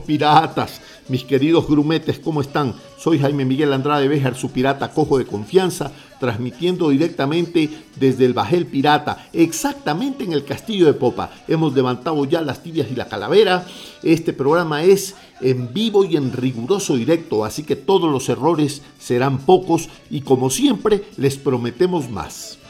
piratas. Mis queridos grumetes, ¿cómo están? Soy Jaime Miguel Andrade Béjar, su pirata cojo de confianza, transmitiendo directamente desde el Bajel Pirata, exactamente en el Castillo de Popa. Hemos levantado ya las tibias y la calavera. Este programa es en vivo y en riguroso directo, así que todos los errores serán pocos y como siempre les prometemos más.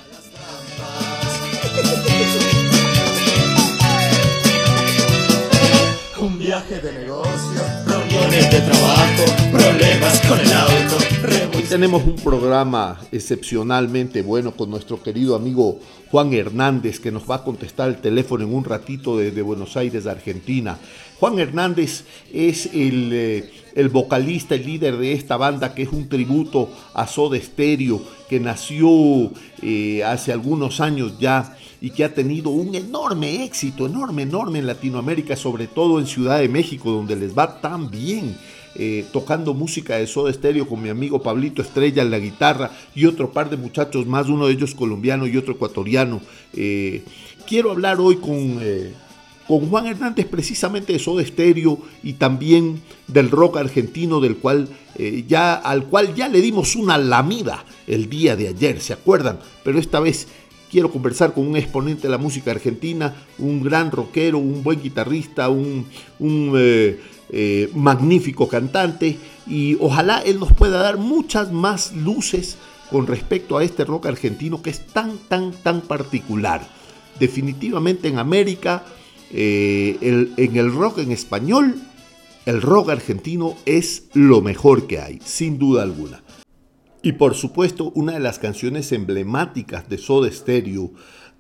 Un viaje de negocio, reuniones de trabajo, problemas con el auto. Hoy tenemos un programa excepcionalmente bueno con nuestro querido amigo Juan Hernández que nos va a contestar el teléfono en un ratito desde Buenos Aires, Argentina. Juan Hernández es el, eh, el, vocalista, el líder de esta banda que es un tributo a Soda Stereo que nació eh, hace algunos años ya y que ha tenido un enorme éxito, enorme, enorme en Latinoamérica, sobre todo en Ciudad de México, donde les va tan bien. Eh, tocando música de Soda Stereo con mi amigo Pablito Estrella en la guitarra y otro par de muchachos más, uno de ellos colombiano y otro ecuatoriano. Eh, quiero hablar hoy con, con Juan Hernández precisamente de Soda Stereo y también del rock argentino del cual eh, ya al cual ya le dimos una lamida el día de ayer, ¿se acuerdan? Pero esta vez quiero conversar con un exponente de la música argentina, un gran rockero, un buen guitarrista, un, eh, eh, magnífico cantante y ojalá él nos pueda dar muchas más luces con respecto a este rock argentino que es tan, tan, tan particular. Definitivamente en América, eh, en el rock en español, el rock argentino es lo mejor que hay, sin duda alguna. Y por supuesto, una de las canciones emblemáticas de Soda Stereo,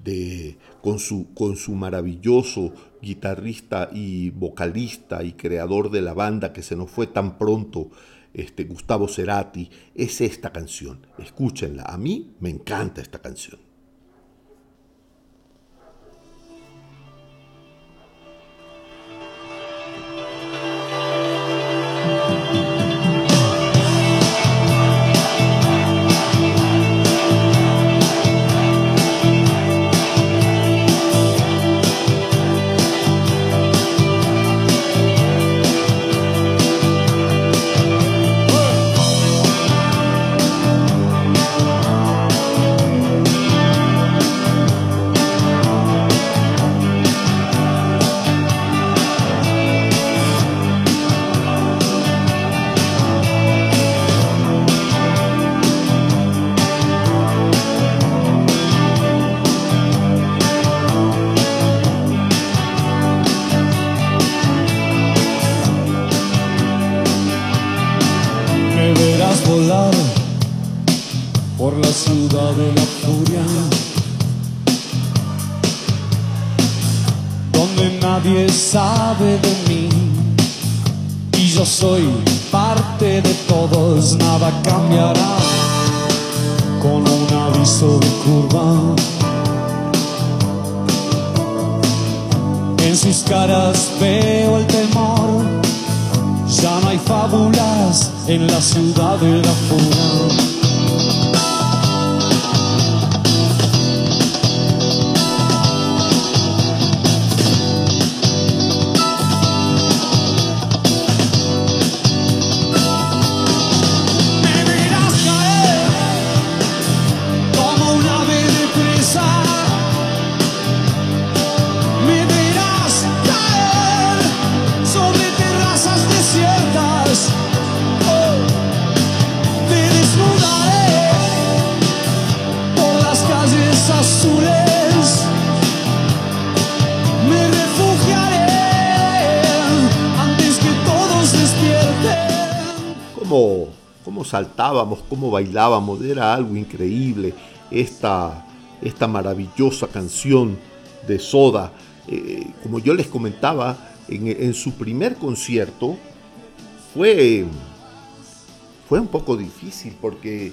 de, con, su, con su maravilloso guitarrista y vocalista y creador de la banda que se nos fue tan pronto, este, Gustavo Cerati, es esta canción. Escúchenla, a mí me encanta esta canción. Soy parte de todos, nada cambiará con un aviso de curva. En sus caras veo el temor, ya no hay fábulas en la ciudad de la fuga. Saltábamos, cómo bailábamos, era algo increíble esta, esta maravillosa canción de Soda. Eh, como yo les comentaba, en, su primer concierto fue, fue un poco difícil porque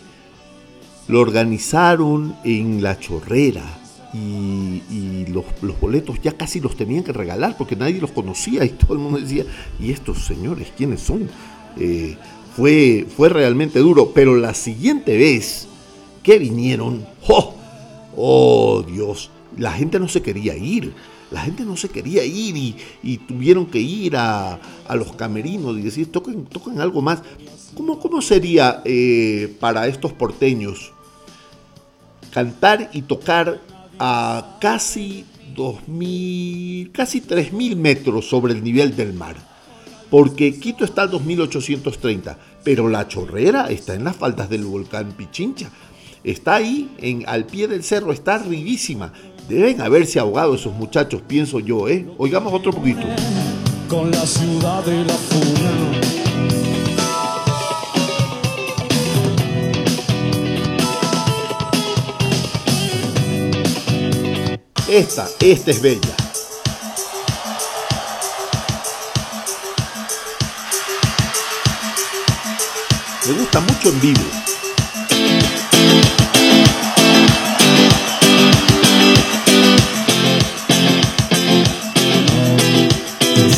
lo organizaron en La Chorrera, y, los, boletos ya casi los tenían que regalar porque nadie los conocía y todo el mundo decía, ¿y estos señores quiénes son? Eh, fue, fue realmente duro, pero la siguiente vez que vinieron, ¡oh! ¡oh Dios! La gente no se quería ir, la gente no se quería ir y, tuvieron que ir a, los camerinos y decir, toquen, toquen algo más. ¿Cómo, cómo sería eh, para estos porteños cantar y tocar a casi 2.000, casi 3.000 metros sobre el nivel del mar. Porque Quito está al 2.830, pero la chorrera está en las faldas del volcán Pichincha. Está ahí, en, al pie del cerro, está arribísima. Deben haberse ahogado esos muchachos, pienso yo, ¿eh? Oigamos otro poquito. Con la ciudad de la Esta, esta es bella. Me gusta mucho en vivo.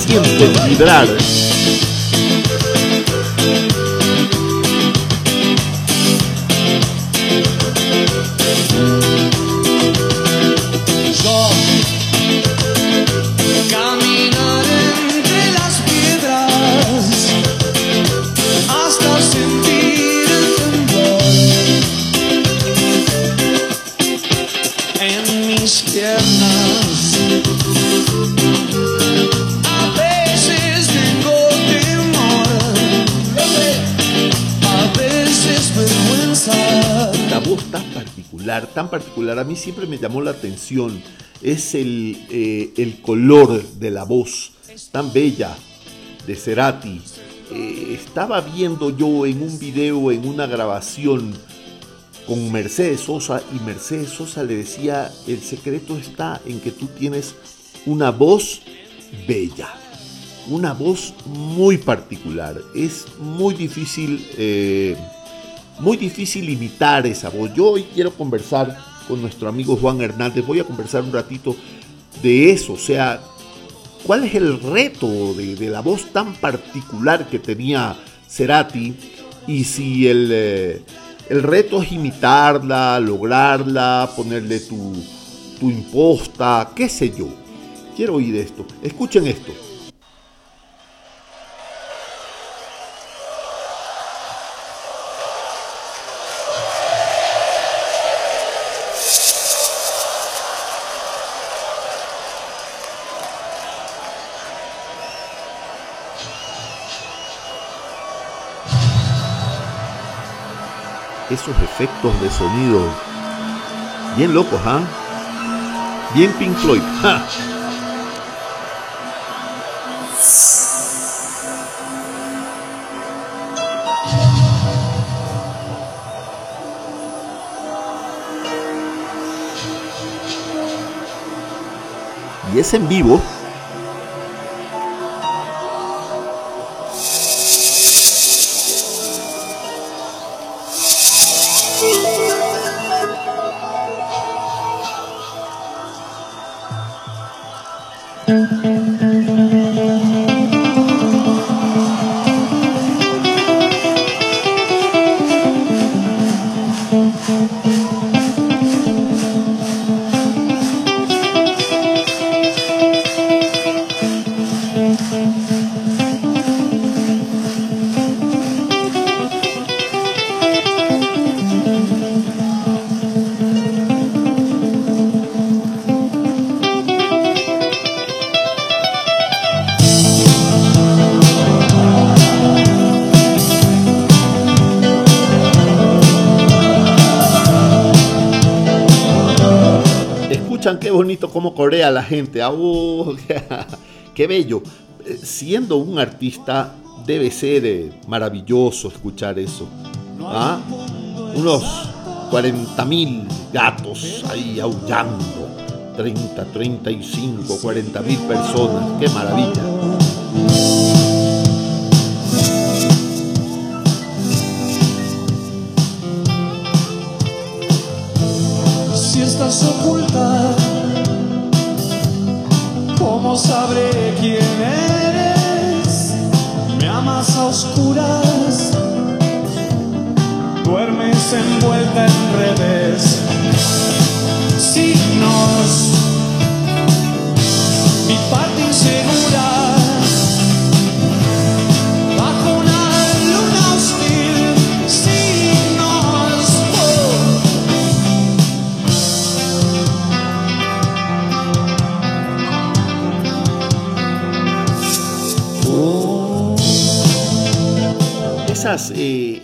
Siento vibrar. A mí siempre me llamó la atención, es el, eh, el color de la voz tan bella de Cerati. Eh, estaba viendo yo en un video, en una grabación con Mercedes Sosa y Mercedes Sosa le decía, el secreto está en que tú tienes una voz bella, una voz muy particular. Es muy difícil eh, muy difícil imitar esa voz. Yo hoy quiero conversar con nuestro amigo Juan Hernández, voy a conversar un ratito de eso, o sea, ¿cuál es el reto de, la voz tan particular que tenía Cerati? Y si el, eh, el reto es imitarla, lograrla, ponerle tu, tu imposta, qué sé yo. Quiero oír esto. Escuchen esto. Esos efectos de sonido bien locos, ¿ah? Bien Pink Floyd. Y es en vivo corea la gente. Oh, qué bello. Eh, siendo un artista, debe ser eh, maravilloso escuchar eso. ¿Ah? Unos 40 mil gatos ahí aullando. 30, 35, 40 mil personas. Qué maravilla. Envuelta en redes,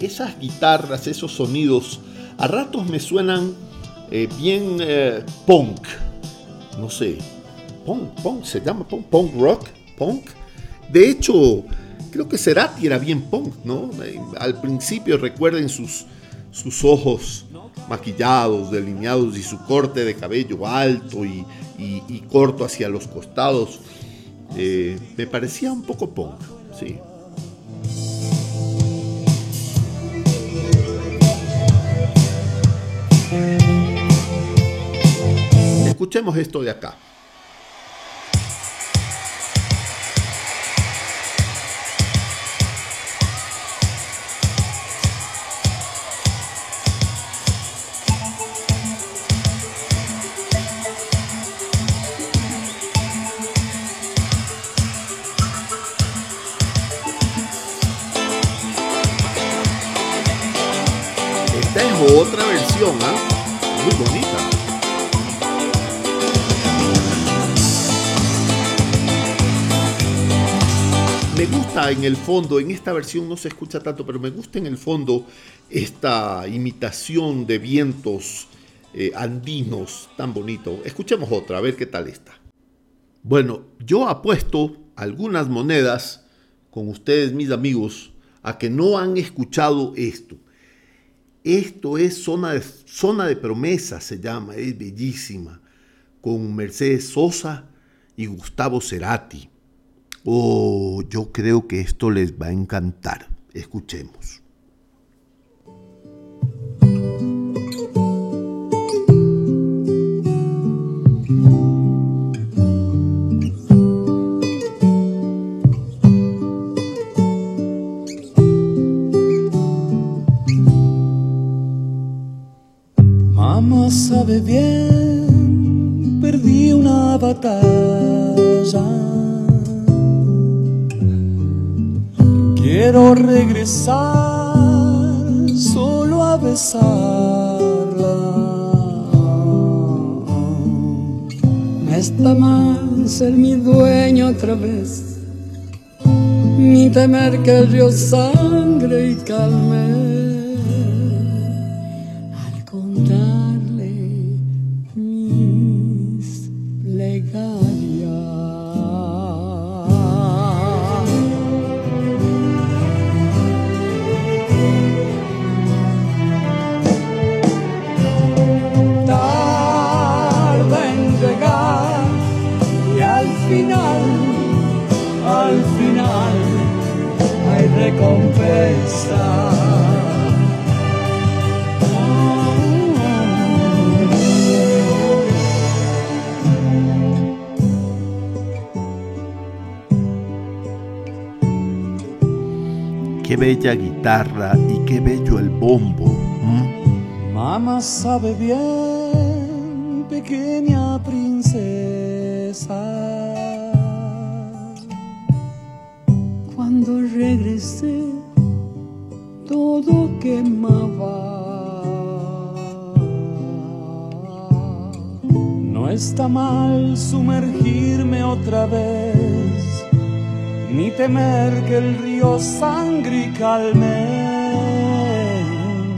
esas guitarras, esos sonidos, a ratos me suenan eh, bien eh, punk. No sé, punk, punk, se llama punk, punk rock, punk. De hecho, creo que Cerati era bien punk, ¿no? Eh, Al principio recuerden sus, sus ojos maquillados, delineados y su corte de cabello alto y, y- corto hacia los costados. Me parecía un poco punk, sí. Escuchemos esto de acá. Esta es otra versión. Muy Me gusta en el fondo, en esta versión no se escucha tanto, pero me gusta en el fondo esta imitación de vientos eh, andinos tan bonito. Escuchemos otra, a ver qué tal está. Bueno, yo apuesto algunas monedas con ustedes, mis amigos, a que no han escuchado esto. Esto es zona de, zona de promesa, se llama, es bellísima, con Mercedes Sosa y Gustavo Cerati. Oh, yo creo que esto les va a encantar. Escuchemos. Mamá sabe bien, perdí una batalla. Quiero regresar solo a besarla. No está mal ser mi dueño otra vez, ni temer que el río sangre y calme bella guitarra y qué bello el bombo. Mamá sabe bien, pequeña princesa. Cuando regresé, todo quemaba. No está mal sumergirme otra vez, ni temer que el río sangre y.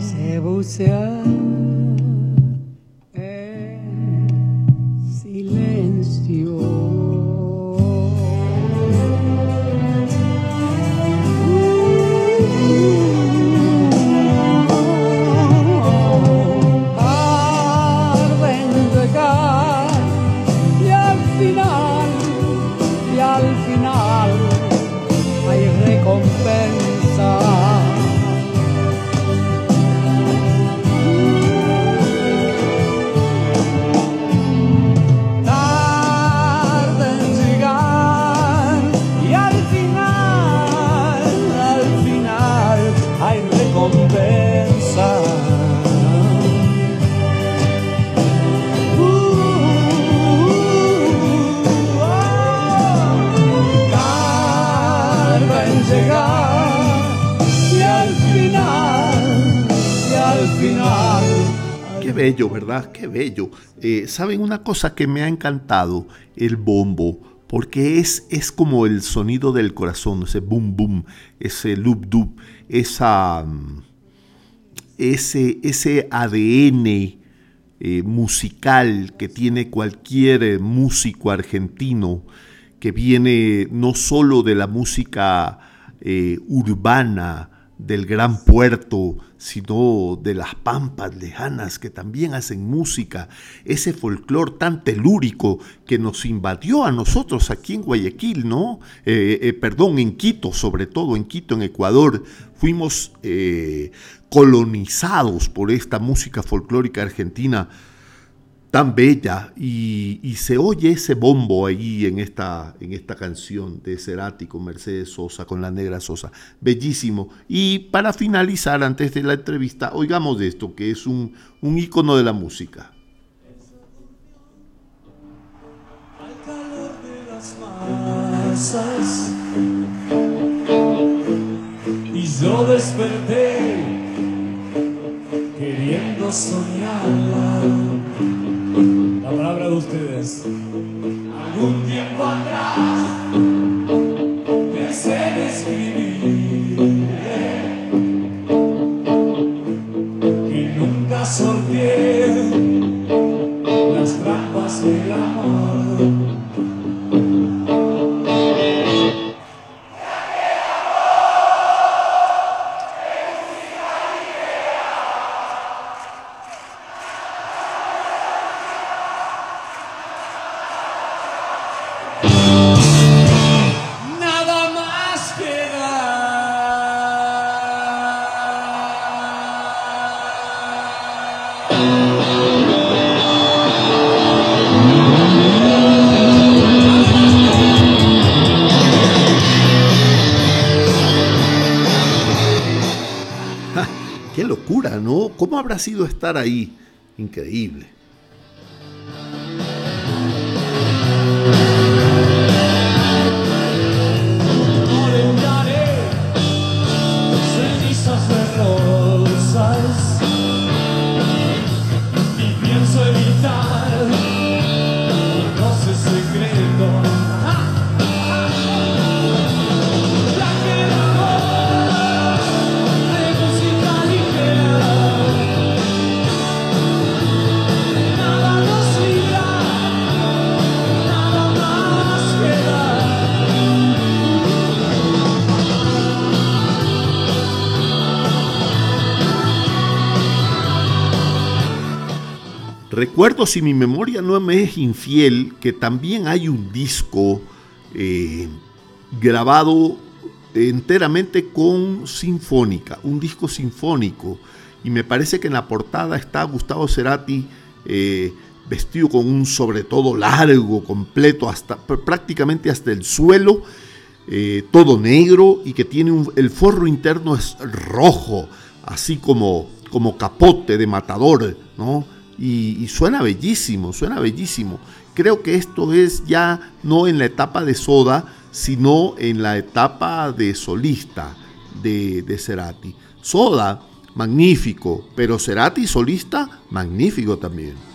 Se bucea bello, ¿verdad? Qué bello. Eh, ¿Saben una cosa que me ha encantado? El bombo. Porque es, es como el sonido del corazón, ese boom boom, ese loop dub, esa, mm, ese, ese ADN eh, musical que tiene cualquier músico argentino que viene no solo de la música eh, urbana, del gran puerto, sino de las pampas lejanas que también hacen música, ese folclor tan telúrico que nos invadió a nosotros aquí en Guayaquil, ¿no? Eh, eh, perdón, en Quito, sobre todo en Quito, en Ecuador, fuimos colonizados por esta música folclórica argentina tan bella y, se oye ese bombo ahí en esta, en esta canción de Cerati con Mercedes Sosa, con la negra Sosa. Bellísimo. Y para finalizar, antes de la entrevista, oigamos de esto, que es un, un de la música. Al calor de las masas, y yo desperté queriendo soñarla la palabra de ustedes. Algún tiempo atrás habrá sido estar ahí? Increíble. Recuerdo, si mi memoria no me es infiel, que también hay un disco eh, grabado enteramente con sinfónica, un disco sinfónico. Y me parece que en la portada está Gustavo Cerati eh, vestido con un sobre todo largo, completo, hasta prácticamente hasta el suelo, eh, todo negro y que tiene el forro interno es rojo, así como, como capote de matador, ¿no? Y, suena bellísimo, suena bellísimo. Creo que esto es ya no en la etapa de Soda, sino en la etapa de solista de, de Cerati. Soda, magnífico, pero Cerati solista, magnífico también.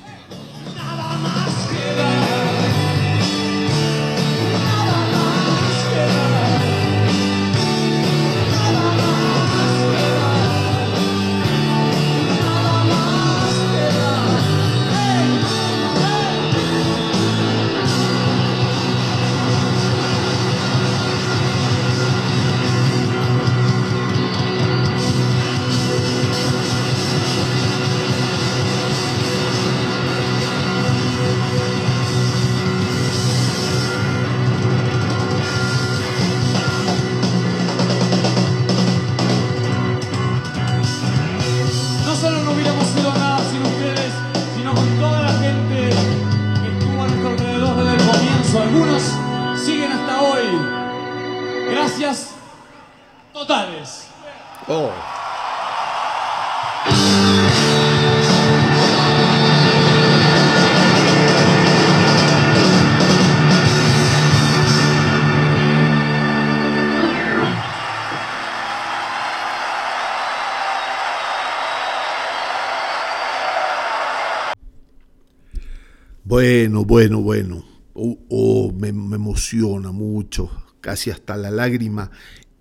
Casi hasta la lágrima,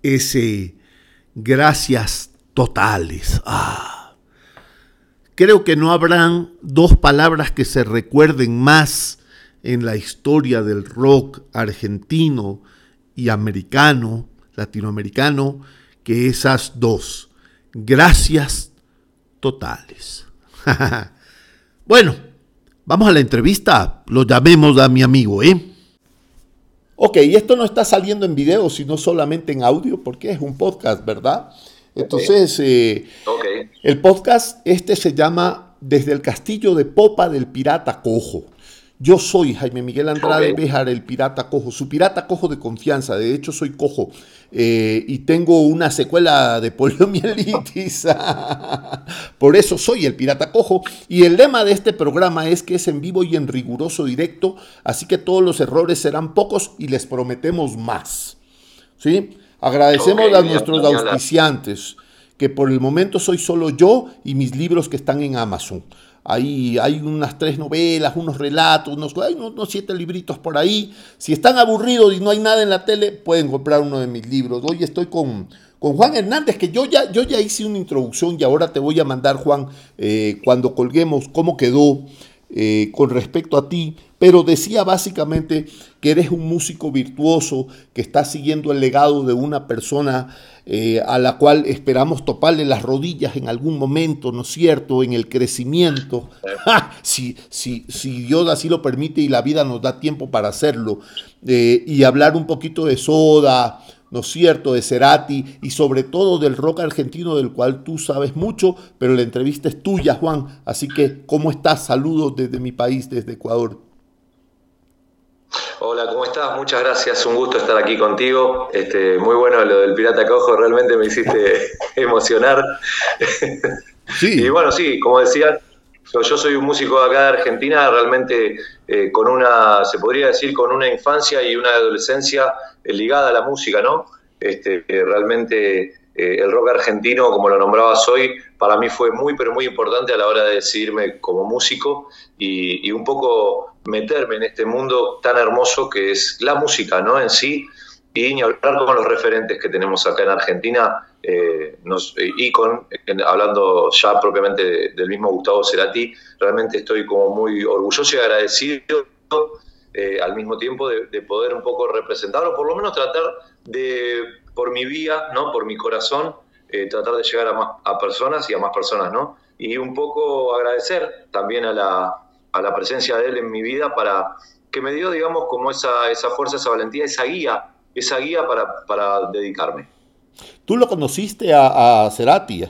ese gracias totales. Ah. Creo que no habrán dos palabras que se recuerden más en la historia del rock argentino y americano, latinoamericano, que esas dos. Gracias totales. bueno, vamos a la entrevista. Lo llamemos a mi amigo, ¿eh? Ok, esto no está saliendo en video, sino solamente en audio, porque es un podcast, ¿verdad? Entonces, eh, el podcast este se llama Desde el Castillo de Popa del Pirata Cojo. Yo soy Jaime Miguel Andrade Béjar, el pirata cojo, su pirata cojo de confianza. De hecho, soy cojo eh, y tengo una secuela de poliomielitis. Por eso soy el pirata cojo. Y el lema de este programa es que es en vivo y en riguroso directo, así que todos los errores serán pocos y les prometemos más. ¿Sí? Agradecemos a nuestros auspiciantes, que por el momento soy solo yo y mis libros que están en Amazon. Ahí hay unas tres novelas, unos relatos, unos, siete libritos por ahí. Si están aburridos y no hay nada en la tele, pueden comprar uno de mis libros. Hoy estoy con, con Juan Hernández, que yo ya, yo ya hice una introducción y ahora te voy a mandar, Juan, eh, cuando colguemos, cómo quedó eh, con respecto a ti, pero decía básicamente que eres un músico virtuoso que está siguiendo el legado de una persona eh, a la cual esperamos toparle las rodillas en algún momento, ¿no es cierto?, en el crecimiento, si, si, si, Dios así lo permite y la vida nos da tiempo para hacerlo, eh, y hablar un poquito de soda, ¿no es cierto?, de Cerati y sobre todo del rock argentino del cual tú sabes mucho, pero la entrevista es tuya, Juan. Así que, ¿cómo estás? Saludos desde mi país, desde Ecuador. Hola, ¿cómo estás? Muchas gracias, un gusto estar aquí contigo. Este, muy bueno lo del Pirata Cojo, realmente me hiciste emocionar. Sí. y bueno, sí, como decía, yo soy un músico de acá de Argentina, realmente eh, con una, se podría decir, con una infancia y una adolescencia eh, ligada a la música, ¿no? Este, realmente eh, el rock argentino, como lo nombrabas hoy, para mí fue muy, pero muy importante a la hora de decidirme como músico y, un poco meterme en este mundo tan hermoso que es la música, ¿no? En sí, y hablar con los referentes que tenemos acá en Argentina, y con, hablando ya propiamente del mismo Gustavo Cerati, realmente estoy como muy orgulloso y agradecido eh, al mismo tiempo de, poder un poco representar o por lo menos tratar de, por mi vía, ¿no? por mi corazón, eh, tratar de llegar a más a personas y a más personas, ¿no? Y un poco agradecer también a la, a la presencia de él en mi vida para que me dio, digamos, como esa, esa fuerza, esa valentía, esa guía, esa guía para, para dedicarme. ¿Tú lo conociste a, a Cerati?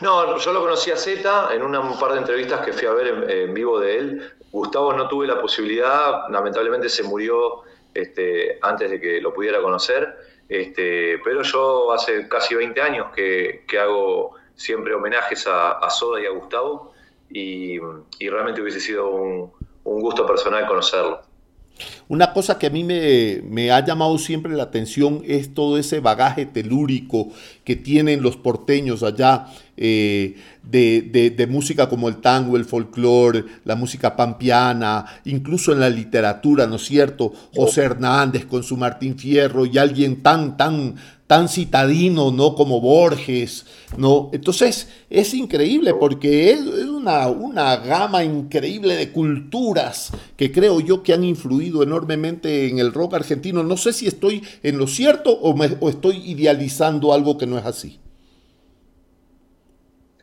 No, yo lo conocí a Z en una, un par de entrevistas que fui a ver en, vivo de él. Gustavo no tuve la posibilidad, lamentablemente se murió este, antes de que lo pudiera conocer, este, pero yo hace casi 20 años que, hago siempre homenajes a, Soda y a Gustavo y, realmente hubiese sido un gusto personal conocerlo. Una cosa que a mí me, ha llamado siempre la atención es todo ese bagaje telúrico que tienen los porteños allá eh, de, música como el tango, el folclore, la música pampiana, incluso en la literatura, ¿no es cierto? José Hernández con su Martín Fierro y alguien tan, tan, tan citadino, ¿no? Como Borges, ¿no? Entonces es increíble porque es, una, una, gama increíble de culturas que creo yo que han influido enormemente en el rock argentino. No sé si estoy en lo cierto o, o estoy idealizando algo que no es así.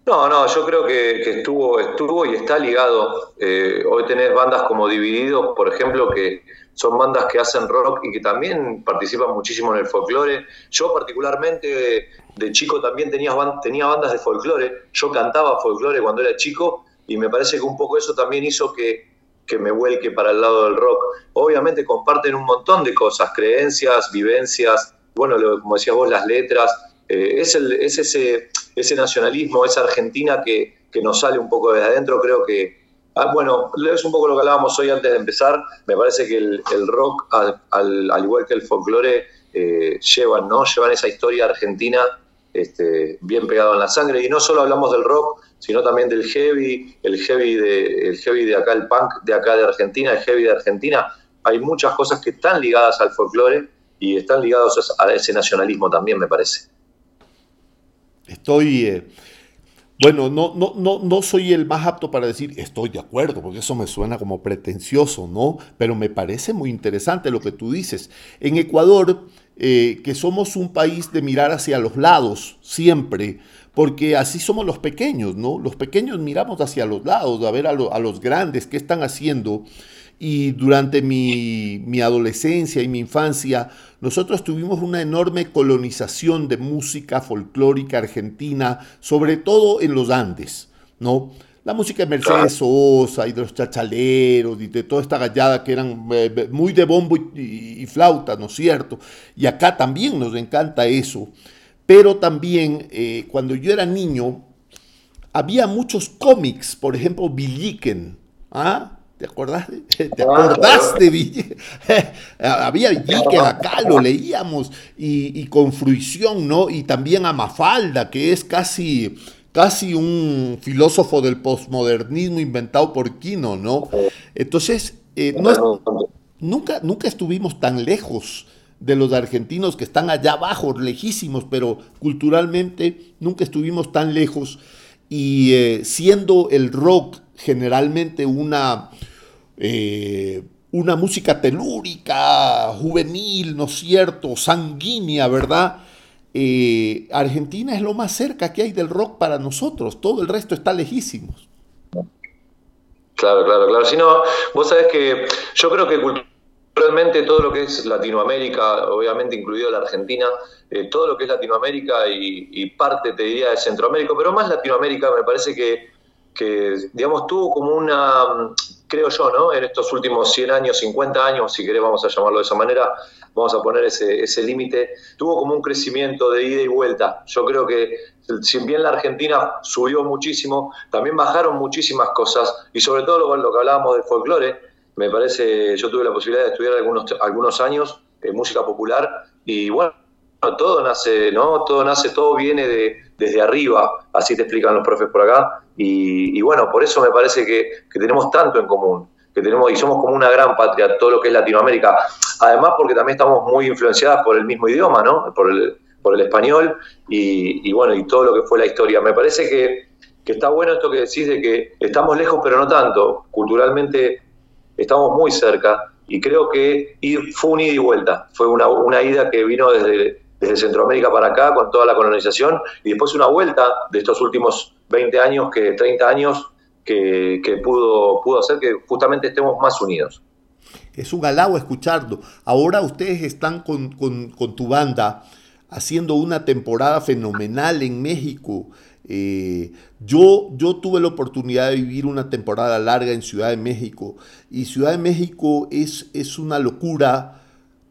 No, no, yo creo que, estuvo, estuvo y está ligado. Eh, hoy tenés bandas como Divididos, por ejemplo, que son bandas que hacen rock y que también participan muchísimo en el folclore. Yo particularmente de, chico también tenía, tenía bandas de folclore. Yo cantaba folclore cuando era chico y me parece que un poco eso también hizo que, que me vuelque para el lado del rock. Obviamente comparten un montón de cosas, creencias, vivencias, bueno, como decías vos, las letras. Eh, es, el, es ese ese nacionalismo, esa Argentina que, nos sale un poco de adentro, creo que, ah, bueno, es un poco lo que hablábamos hoy antes de empezar, me parece que el, rock, al, igual que el folclore, eh, llevan, ¿no? Llevan esa historia argentina este, bien pegado en la sangre. Y no solo hablamos del rock, sino también del heavy, el heavy de, el heavy de acá, el punk de acá de Argentina, el heavy de Argentina. Hay muchas cosas que están ligadas al folclore y están ligados a ese nacionalismo también, me parece. Estoy, eh, bueno, no, no, no, no soy el más apto para decir estoy de acuerdo, porque eso me suena como pretencioso, ¿no? Pero me parece muy interesante lo que tú dices. En Ecuador, eh, que somos un país de mirar hacia los lados siempre, porque así somos los pequeños, ¿no? Los pequeños miramos hacia los lados, a ver a, a los grandes qué están haciendo. Y durante mi, adolescencia y mi infancia, nosotros tuvimos una enorme colonización de música folclórica argentina, sobre todo en los Andes, ¿no? La música de Mercedes Sosa y de los chachaleros y de toda esta gallada que eran eh, muy de bombo y, flauta, ¿no es cierto? Y acá también nos encanta eso. Pero también eh, cuando yo era niño, había muchos cómics, por ejemplo, Villiquen, ¿ah? ¿Te acordás? ¿Te acordás de Había que acá, lo leíamos, y, con fruición, ¿no? Y también a Mafalda, que es casi, casi un filósofo del posmodernismo inventado por Quino, ¿no? Entonces, eh, nunca, nunca estuvimos tan lejos de los argentinos que están allá abajo, lejísimos, pero culturalmente nunca estuvimos tan lejos. Y eh, siendo el rock generalmente una eh, una música telúrica, juvenil, ¿no es cierto?, sanguínea, ¿verdad? Eh, Argentina es lo más cerca que hay del rock para nosotros, todo el resto está lejísimos. Claro, claro, claro. Si no, vos sabés que yo creo que culturalmente todo lo que es Latinoamérica, obviamente incluido la Argentina, eh, todo lo que es Latinoamérica y, y, parte, te diría, de Centroamérica, pero más Latinoamérica me parece que, que digamos, tuvo como una creo yo, ¿no? En estos últimos 100 años, 50 años, si querés vamos a llamarlo de esa manera, vamos a poner ese, ese límite, tuvo como un crecimiento de ida y vuelta. Yo creo que si bien la Argentina subió muchísimo, también bajaron muchísimas cosas y sobre todo lo, que hablábamos del folclore, me parece, yo tuve la posibilidad de estudiar algunos, algunos años eh, música popular y bueno, todo nace, ¿no? Todo nace, todo viene de, desde arriba, así te explican los profes por acá, y, bueno, por eso me parece que, tenemos tanto en común, que tenemos, y somos como una gran patria, todo lo que es Latinoamérica, además porque también estamos muy influenciadas por el mismo idioma, ¿no? Por el, por el español, y, bueno, y todo lo que fue la historia. Me parece que, está bueno esto que decís de que estamos lejos, pero no tanto, culturalmente estamos muy cerca, y creo que fue un ida y vuelta, fue una, una ida que vino desde desde Centroamérica para acá con toda la colonización y después una vuelta de estos últimos 20 años, que 30 años, que, pudo, pudo hacer que justamente estemos más unidos. Es un halago escucharlo. Ahora ustedes están con, tu banda haciendo una temporada fenomenal en México. Eh, yo, yo tuve la oportunidad de vivir una temporada larga en Ciudad de México y Ciudad de México es, es una locura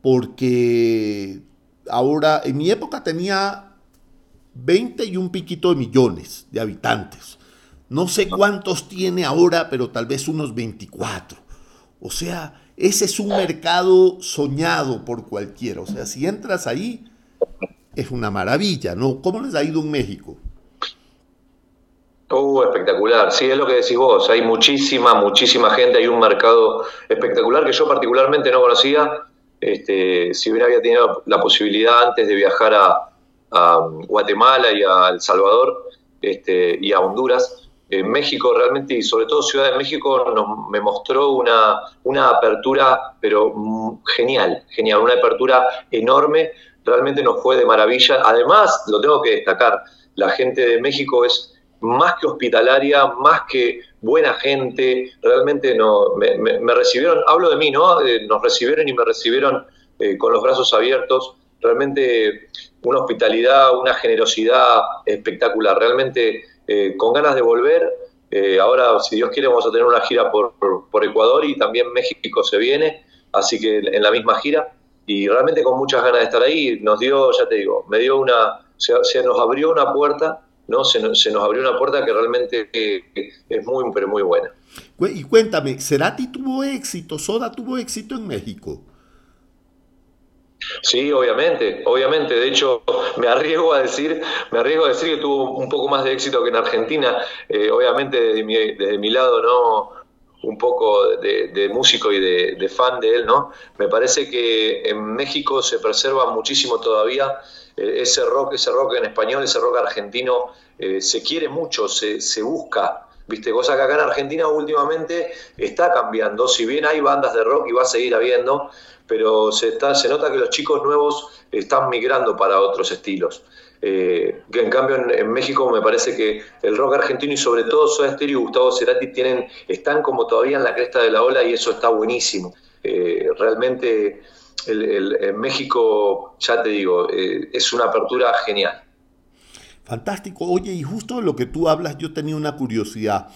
porque ahora, en mi época tenía 20 y un piquito de millones de habitantes. No sé cuántos tiene ahora, pero tal vez unos 24. O sea, ese es un mercado soñado por cualquiera. O sea, si entras ahí, es una maravilla, ¿no? ¿Cómo les ha ido en México? Uh, espectacular. Sí, es lo que decís vos. Hay muchísima, muchísima gente. Hay un mercado espectacular que yo particularmente no conocía. Este, si hubiera tenido la posibilidad antes de viajar a, Guatemala y a El Salvador este, y a Honduras, en México realmente, y sobre todo Ciudad de México, nos, me mostró una, una apertura, pero genial, genial, una apertura enorme, realmente nos fue de maravilla. Además, lo tengo que destacar, la gente de México es más que hospitalaria, más que buena gente, realmente no, me, recibieron, hablo de mí, ¿no? Eh, nos recibieron y me recibieron eh, con los brazos abiertos, realmente una hospitalidad, una generosidad espectacular, realmente eh, con ganas de volver. ahora, si Dios quiere, vamos a tener una gira por, por, Ecuador y también México se viene, así que en la misma gira, y realmente con muchas ganas de estar ahí, nos dio, ya te digo, me dio una, se nos abrió una puerta ¿no? Se, nos, abrió una puerta que realmente es muy, pero muy buena. Y cuéntame, ¿Cerati tuvo éxito, Soda tuvo éxito en México? Sí, obviamente, obviamente. De hecho, me arriesgo a decir, me arriesgo a decir que tuvo un poco más de éxito que en Argentina. Eh, obviamente, desde mi, desde mi lado, no un poco de, músico y de, fan de él, ¿no? Me parece que en México se preserva muchísimo todavía eh, ese rock, ese rock en español, ese rock argentino, eh, se quiere mucho, se, se busca. ¿Viste? Cosa que acá en Argentina últimamente está cambiando. Si bien hay bandas de rock y va a seguir habiendo, pero se, está, se nota que los chicos nuevos están migrando para otros estilos. Eh, que en cambio en, México me parece que el rock argentino y sobre todo Soda Stereo y Gustavo Cerati tienen, están como todavía en la cresta de la ola y eso está buenísimo. Eh, realmente en México, ya te digo, eh, es una apertura genial. Fantástico. Oye, y justo de lo que tú hablas, yo tenía una curiosidad.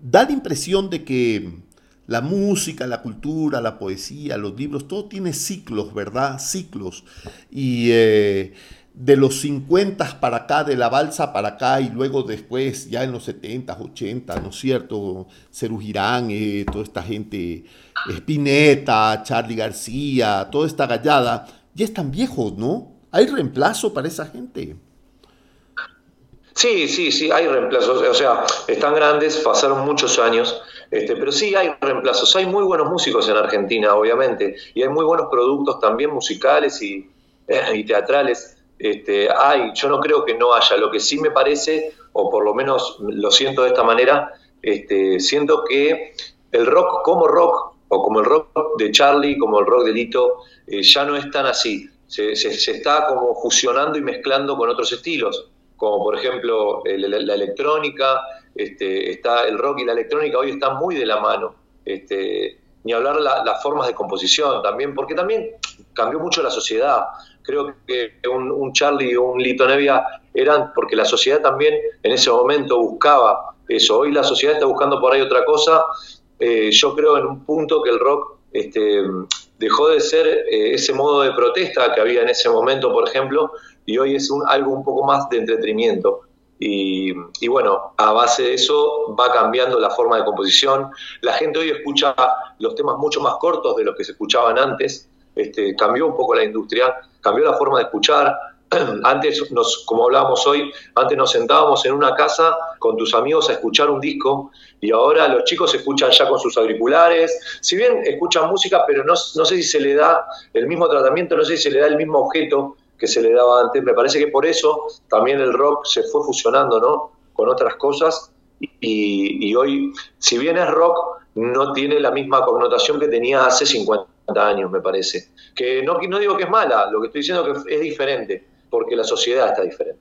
da la impresión de que la música, la cultura, la poesía, los libros, todo tiene ciclos, ¿verdad? Ciclos. Y eh, de los 50 para acá, de la balsa para acá, y luego después, ya en los 70, 80, ¿no es cierto? Cerú eh, toda esta gente, Spinetta, Charlie García, toda esta gallada, ya están viejos, ¿no? ¿Hay reemplazo para esa gente? Sí, sí, sí, hay reemplazos. O sea, están grandes, pasaron muchos años este, pero sí hay reemplazos. Hay muy buenos músicos en Argentina, obviamente, y hay muy buenos productos también musicales y, eh, teatrales. Este, hay, yo no creo que no haya. Lo que sí me parece, o por lo menos lo siento de esta manera, este, siento que el rock como rock, o como el rock de Charlie, como el rock de Lito, eh, ya no es tan así. Se, está como fusionando y mezclando con otros estilos, como por ejemplo la electrónica, este, está el rock y la electrónica hoy están muy de la mano. Este, ni hablar las formas de composición también, porque también cambió mucho la sociedad. Creo que un, Charlie o un Lito Nevia eran porque la sociedad también en ese momento buscaba eso. Hoy la sociedad está buscando por ahí otra cosa. Eh, yo creo en un punto que el rock este, dejó de ser eh, ese modo de protesta que había en ese momento, por ejemplo, y hoy es algo un poco más de entretenimiento. Y, bueno, a base de eso va cambiando la forma de composición. La gente hoy escucha los temas mucho más cortos de los que se escuchaban antes. Este, cambió un poco la industria, cambió la forma de escuchar. Antes, nos, como hablábamos hoy, antes nos sentábamos en una casa con tus amigos a escuchar un disco y ahora los chicos escuchan ya con sus auriculares. Si bien escuchan música, pero no, no sé si se le da el mismo tratamiento, no sé si se le da el mismo objeto que se le daba antes. Me parece que por eso también el rock se fue fusionando ¿no? con otras cosas y, hoy, si bien es rock, no tiene la misma connotación que tenía hace 50 años, me parece. Que no, no digo que es mala, lo que estoy diciendo es que es diferente, porque la sociedad está diferente.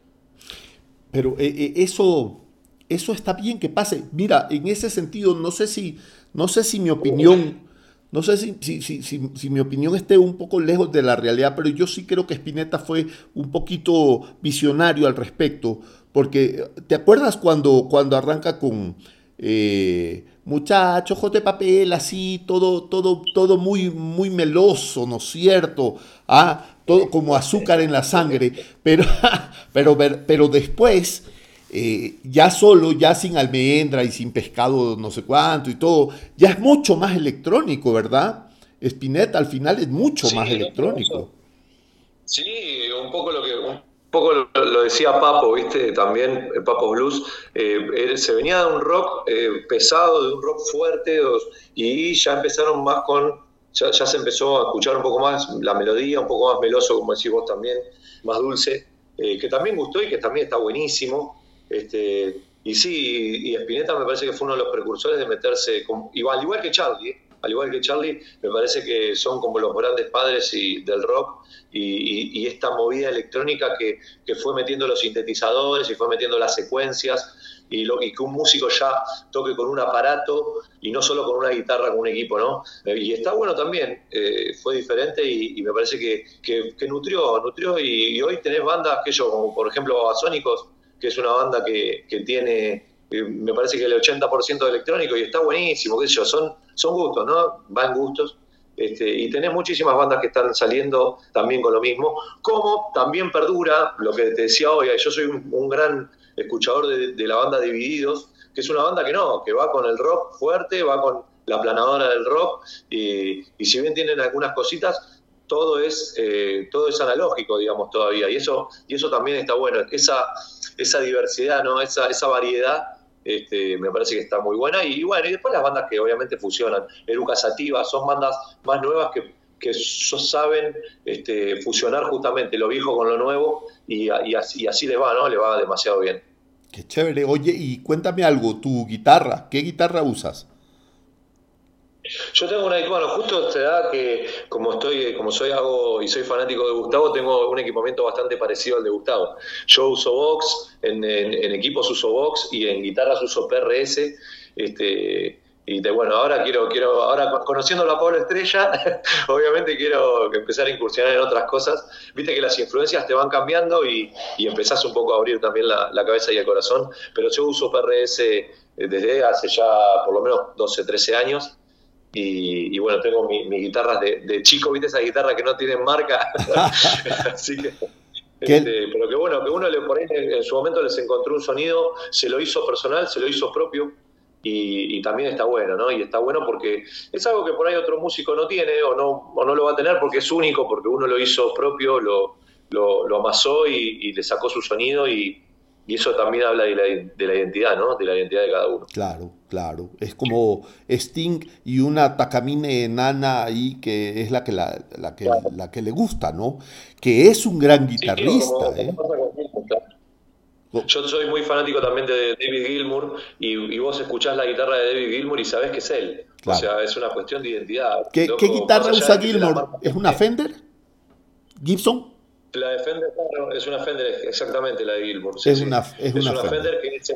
Pero eh, eh, eso, eso está bien que pase. Mira, en ese sentido, no sé si, no sé si mi opinión no sé si, mi opinión esté un poco lejos de la realidad, pero yo sí creo que Spinetta fue un poquito visionario al respecto, porque ¿te acuerdas cuando, cuando arranca con eh, muchachos, de papel, así, todo, todo, todo muy, muy meloso, ¿no es cierto? Ah, todo como azúcar en la sangre, pero, pero, pero después eh, ya solo, ya sin almendra y sin pescado no sé cuánto y todo, ya es mucho más electrónico, ¿verdad? Spinetta al final es mucho más electrónico. Sí, un poco lo que un poco lo, decía Papo, ¿viste? También eh, Papo Blues, eh, se venía de un rock pesado, de un rock fuerte, y ya empezaron más con, ya, se empezó a escuchar un poco más la melodía, un poco más meloso, como decís vos también, más dulce, que también gustó y que también está buenísimo. Este, y sí, y Spinetta me parece que fue uno de los precursores de meterse, igual, igual que Charlie, ¿eh? al igual que Charlie, me parece que son como los grandes padres y, del rock y, esta movida electrónica que, fue metiendo los sintetizadores y fue metiendo las secuencias y, lo, que un músico ya toque con un aparato y no solo con una guitarra, con un equipo, ¿no? Y está bueno también, eh, fue diferente y, me parece que, que, nutrió, nutrió y, hoy tenés bandas que yo, como por ejemplo Babasónicos, que es una banda que, tiene, eh, me parece que el 80% de electrónico y está buenísimo, qué sé yo, son, son gustos, ¿no? Van gustos. Este, y tenés muchísimas bandas que están saliendo también con lo mismo, como también perdura lo que te decía hoy, yo soy un, gran escuchador de, la banda Divididos, que es una banda que no, que va con el rock fuerte, va con la planadora del rock, y, y si bien tienen algunas cositas, todo es, eh, todo es analógico, digamos, todavía. Y eso, y eso también está bueno. Esa, esa diversidad, ¿no? esa, esa variedad este, me parece que está muy buena. Y, bueno, y después las bandas que obviamente fusionan. Eruca Sativa, son bandas más nuevas que, que saben este, fusionar justamente lo viejo con lo nuevo y, y, así, y así les va, ¿no? Le va demasiado bien. Qué chévere. Oye, y cuéntame algo, tu guitarra, ¿qué guitarra usas? Yo tengo una, bueno, justo se da que como estoy, como soy hago y soy fanático de Gustavo, tengo un equipamiento bastante parecido al de Gustavo. Yo uso Vox, en, equipos uso Vox y en guitarras uso PRS. Este, y de, bueno, ahora quiero, quiero, ahora conociendo a Pablo Estrella, obviamente quiero empezar a incursionar en otras cosas. Viste que las influencias te van cambiando y, y empezás un poco a abrir también la, la, cabeza y el corazón. Pero yo uso PRS desde hace ya por lo menos 12, 13 años y, bueno, tengo mis guitarras de, chico, ¿viste? Esa guitarra que no tienen marca. Así que. Este, pero que bueno, que uno le por en, su momento les encontró un sonido, se lo hizo personal, se lo hizo propio. Y, también está bueno, ¿no? Y está bueno porque es algo que por ahí otro músico no tiene o no, o no lo va a tener porque es único, porque uno lo hizo propio, lo, lo, amasó y, le sacó su sonido y, y eso también habla de la, de la, identidad, ¿no? De la identidad de cada uno. Claro, claro. Es como Sting y una Takamine enana ahí que es la que, la, la que, la que le gusta, ¿no? Que es un gran guitarrista, ¿eh? Yo soy muy fanático también de David Gilmour y, vos escuchás la guitarra de David Gilmour y sabés que es él. O sea, es una cuestión de identidad. ¿Qué, ¿qué guitarra usa Gilmour? ¿Es una Fender? ¿Gibson? La de Fender, es una Fender, exactamente la de Gilmour. es, Una, es, una, Fender. que es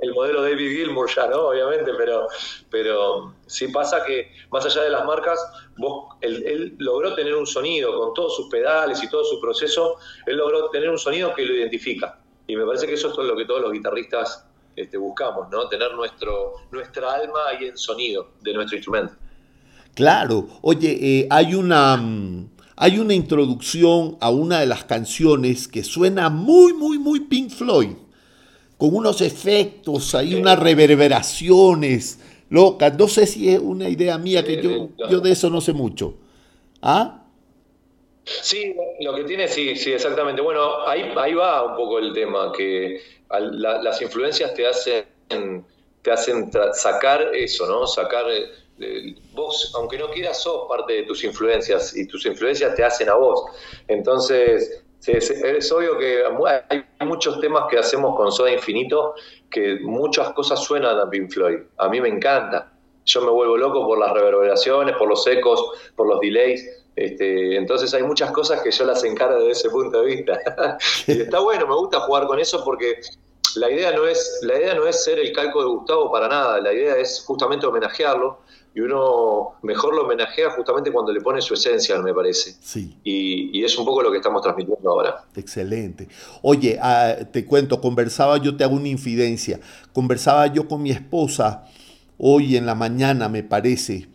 el modelo, David Gilmour ya, ¿no? Obviamente, pero, pero sí pasa que más allá de las marcas, vos, él, logró tener un sonido con todos sus pedales y todo su proceso, él logró tener un sonido que lo identifica. Y me parece que eso es lo que todos los guitarristas este, buscamos, ¿no? Tener nuestro, nuestra alma ahí en sonido de nuestro instrumento. Claro, oye, eh, hay una... Mm, hay una introducción a una de las canciones que suena muy, muy, muy Pink Floyd, con unos efectos, hay unas reverberaciones locas. No sé si es una idea mía, que yo, yo de eso no sé mucho. ¿Ah? Sí, lo que tiene, sí, sí, exactamente. Bueno, ahí, ahí va un poco el tema, que las influencias te hacen, te hacen sacar eso, ¿no? Sacar vos, aunque no quieras, sos parte de tus influencias y tus influencias te hacen a vos. Entonces, es, obvio que hay muchos temas que hacemos con Soda Infinito que muchas cosas suenan a Pink Floyd. A mí me encanta. Yo me vuelvo loco por las reverberaciones, por los ecos, por los delays. Este, entonces hay muchas cosas que yo las encargo desde ese punto de vista. y está bueno, me gusta jugar con eso porque la idea no es, la idea no es ser el calco de Gustavo para nada, la idea es justamente homenajearlo y uno mejor lo homenajea justamente cuando le pone su esencia, me parece. Sí. Y, es un poco lo que estamos transmitiendo ahora. Excelente. Oye, ah, te cuento, conversaba, yo te hago una infidencia, conversaba yo con mi esposa hoy en la mañana, me parece,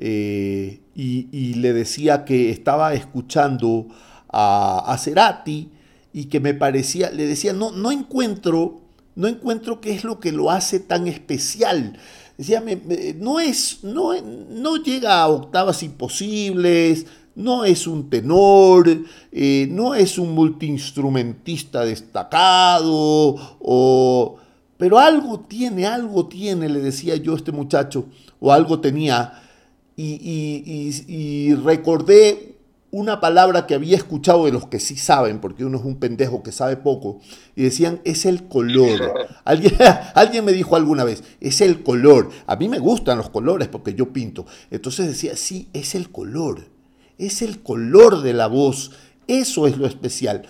eh, y, le decía que estaba escuchando a, a Cerati y que me parecía, le decía, no, no encuentro, no encuentro qué es lo que lo hace tan especial. Decía, no es, no, no llega a octavas imposibles, no es un tenor, eh, no es un multiinstrumentista destacado, o, pero algo tiene, algo tiene, le decía yo a este muchacho, o algo tenía, y, y, y recordé una palabra que había escuchado de los que sí saben, porque uno es un pendejo que sabe poco, y decían, es el color. Alguien, alguien me dijo alguna vez, es el color. A mí me gustan los colores porque yo pinto. Entonces decía, sí, es el color. Es el color de la voz. Eso es lo especial.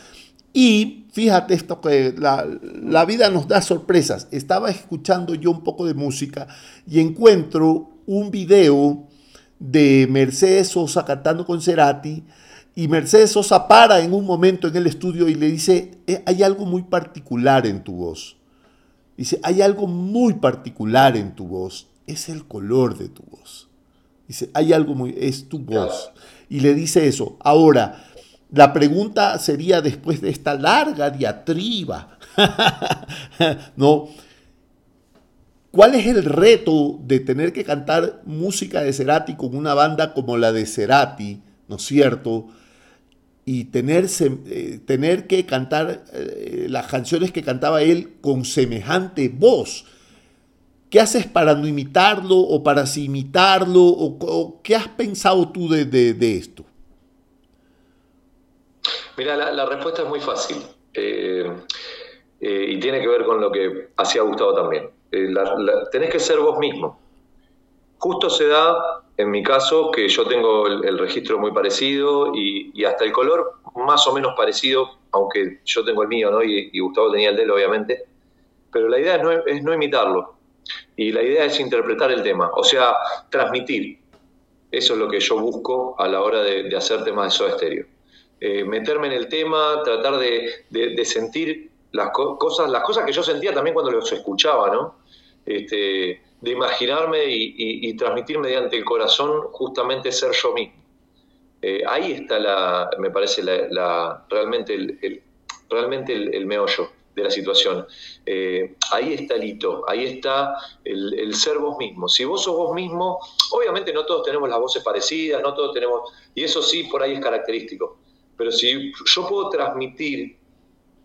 Y fíjate esto que la, la vida nos da sorpresas. Estaba escuchando yo un poco de música y encuentro un video de Mercedes Sosa cantando con Cerati y Mercedes Sosa para en un momento en el estudio y le dice, eh, hay algo muy particular en tu voz. Dice, hay algo muy particular en tu voz, es el color de tu voz. Dice, hay algo muy, es tu voz. Y le dice eso. Ahora, la pregunta sería después de esta larga diatriba, ¿no? ¿Cuál es el reto de tener que cantar música de Cerati con una banda como la de Cerati? ¿no es cierto? Y tenerse, eh, tener que cantar eh, las canciones que cantaba él con semejante voz. ¿Qué haces para no imitarlo o para sí imitarlo? ¿O, qué has pensado tú de, esto? Mira, la, respuesta es muy fácil eh, y tiene que ver con lo que hacía Gustavo también. Tenés que ser vos mismo. Justo se da, en mi caso, que yo tengo el, registro muy parecido y, hasta el color más o menos parecido, aunque yo tengo el mío, ¿no? Y, Gustavo tenía el de él, obviamente. Pero la idea es no, imitarlo. Y la idea es interpretar el tema, o sea, transmitir. Eso es lo que yo busco a la hora de, hacer temas de Soda Stereo. Eh, meterme en el tema, tratar de, sentir las cosas, las cosas que yo sentía también cuando los escuchaba, ¿no? Este, de imaginarme y, transmitir mediante el corazón justamente ser yo mismo. Eh, ahí está la, me parece, la, realmente, el, realmente el, meollo de la situación. Eh, ahí está el hito, ahí está el, ser vos mismo. Si vos sos vos mismo, obviamente no todos tenemos las voces parecidas, no todos tenemos, y eso sí por ahí es característico, pero si yo puedo transmitir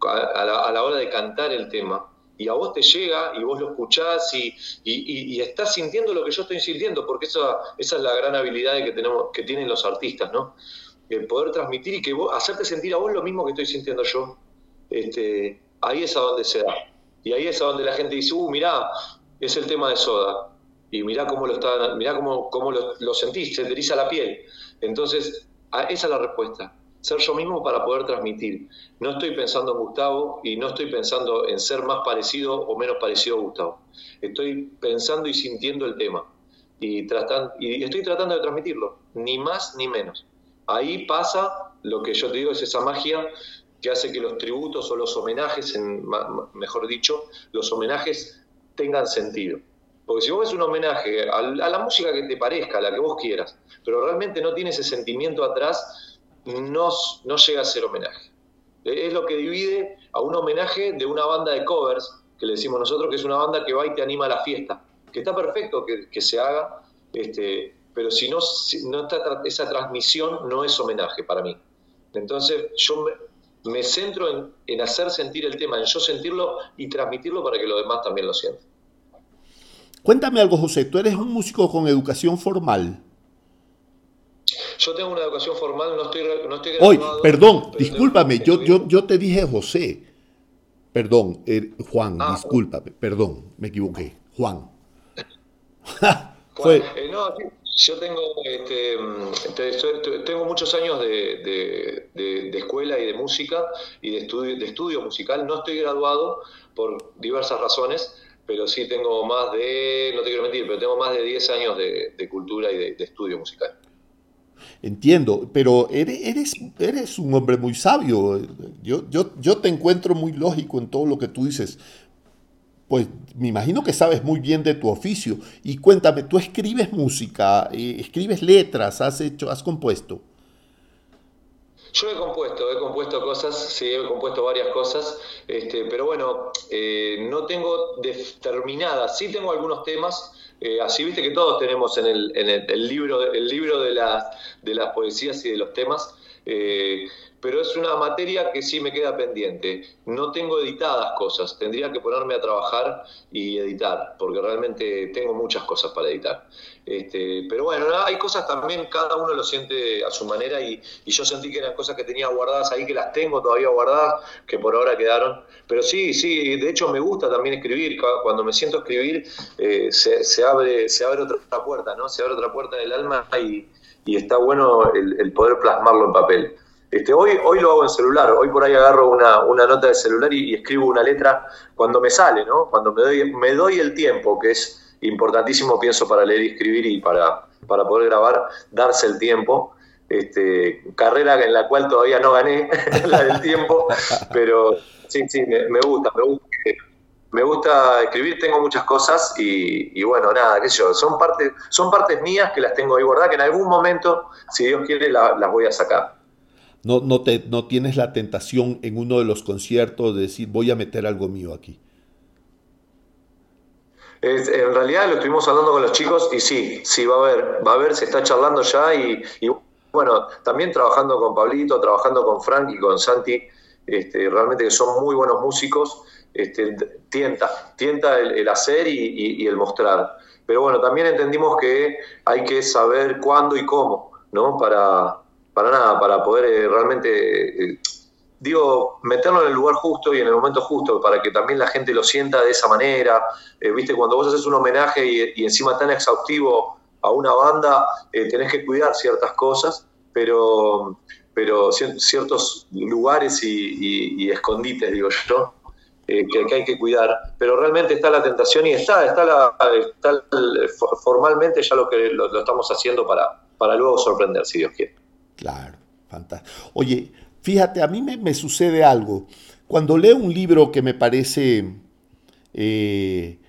a la hora de cantar el tema, y a vos te llega y vos lo escuchás y, y, estás sintiendo lo que yo estoy sintiendo, porque esa, esa es la gran habilidad que, tenemos, que tienen los artistas, ¿no? El poder transmitir y que vos, hacerte sentir a vos lo mismo que estoy sintiendo yo. Este, ahí es a donde se da. Y ahí es a donde la gente dice, uh, mirá, es el tema de Soda. Y mirá cómo lo está, mirá cómo, cómo lo, sentís, se te eriza la piel. Entonces, esa es la respuesta ser yo mismo para poder transmitir. No estoy pensando en Gustavo y no estoy pensando en ser más parecido o menos parecido a Gustavo. Estoy pensando y sintiendo el tema y, y estoy tratando de transmitirlo, ni más ni menos. Ahí pasa lo que yo te digo, es esa magia que hace que los tributos o los homenajes, mejor dicho, los homenajes tengan sentido. Porque si vos ves un homenaje a la música que te parezca, a la que vos quieras, pero realmente no tiene ese sentimiento atrás, no, no llega a ser homenaje. Es lo que divide a un homenaje de una banda de covers, que le decimos nosotros que es una banda que va y te anima a la fiesta, que está perfecto que, se haga, este, pero si no, no está, esa transmisión no es homenaje para mí. Entonces yo me, centro en, en, hacer sentir el tema, en yo sentirlo y transmitirlo para que los demás también lo sientan. Cuéntame algo, José, tú eres un músico con educación formal. Yo tengo una educación formal, no estoy, no estoy Hoy, perdón, discúlpame, yo, yo, yo te dije José. Perdón, eh, Juan, ah, discúlpame, perdón, me equivoqué. Juan. Fue... Eh, no, yo tengo, este, tengo muchos años de, de, escuela y de música y de estudio, de estudio musical. No estoy graduado por diversas razones, pero sí tengo más de, no te quiero mentir, pero tengo más de 10 años de, cultura y de, estudio musical. Entiendo, pero eres, eres, un hombre muy sabio. Yo, yo, yo te encuentro muy lógico en todo lo que tú dices. Pues me imagino que sabes muy bien de tu oficio. Y cuéntame, ¿tú escribes música, eh, escribes letras, has hecho, has compuesto? Yo he compuesto, he compuesto cosas, sí, he compuesto varias cosas, este, pero bueno, eh, no tengo determinadas, sí tengo algunos temas, eh, así viste que todos tenemos en el, en el, libro, el libro de, las, de las poesías y de los temas, eh, pero es una materia que sí me queda pendiente. No tengo editadas cosas, tendría que ponerme a trabajar y editar, porque realmente tengo muchas cosas para editar. Este, pero bueno, hay cosas también, cada uno lo siente a su manera y, yo sentí que eran cosas que tenía guardadas ahí, que las tengo todavía guardadas, que por ahora quedaron. Pero sí, sí, de hecho me gusta también escribir. Cuando me siento escribir, eh, se, abre, se abre otra puerta, ¿no? Se abre otra puerta en el alma y, está bueno el poder plasmarlo en papel. Este, hoy, hoy lo hago en celular, hoy por ahí agarro una, nota de celular y, escribo una letra cuando me sale, ¿no? Cuando me doy, me doy el tiempo, que es importantísimo, pienso, para leer y escribir y para, para poder grabar, darse el tiempo. Este, carrera en la cual todavía no gané, la del tiempo, pero sí, sí, me, gusta, me gusta, me gusta escribir, tengo muchas cosas y, bueno, nada, qué sé yo, son partes, son partes mías que las tengo ahí guardadas, que en algún momento, si Dios quiere, las voy a sacar. No, no, te, no tienes la tentación en uno de los conciertos de decir voy a meter algo mío aquí. en realidad lo estuvimos hablando con los chicos y sí, sí va a haber, va a haber, se está charlando ya y, bueno, también trabajando con Pablito, trabajando con Frank y con Santi, este, realmente que son muy buenos músicos, este, tienta, tienta el, hacer y, el mostrar. Pero bueno, también entendimos que hay que saber cuándo y cómo, ¿no? Para, para nada, para poder eh, realmente, eh, digo, meterlo en el lugar justo y en el momento justo, para que también la gente lo sienta de esa manera. Eh, viste, cuando vos haces un homenaje y, encima tan exhaustivo a una banda, tenés que cuidar ciertas cosas, pero, pero ciertos lugares y escondites, digo yo, eh, que, hay que cuidar, pero realmente está la tentación y está, está, la, está formalmente ya lo que lo, estamos haciendo para, para luego sorprender, si Dios quiere. Claro, fantástico. Oye, fíjate, a mí me, sucede algo. Cuando leo un libro que me parece eh,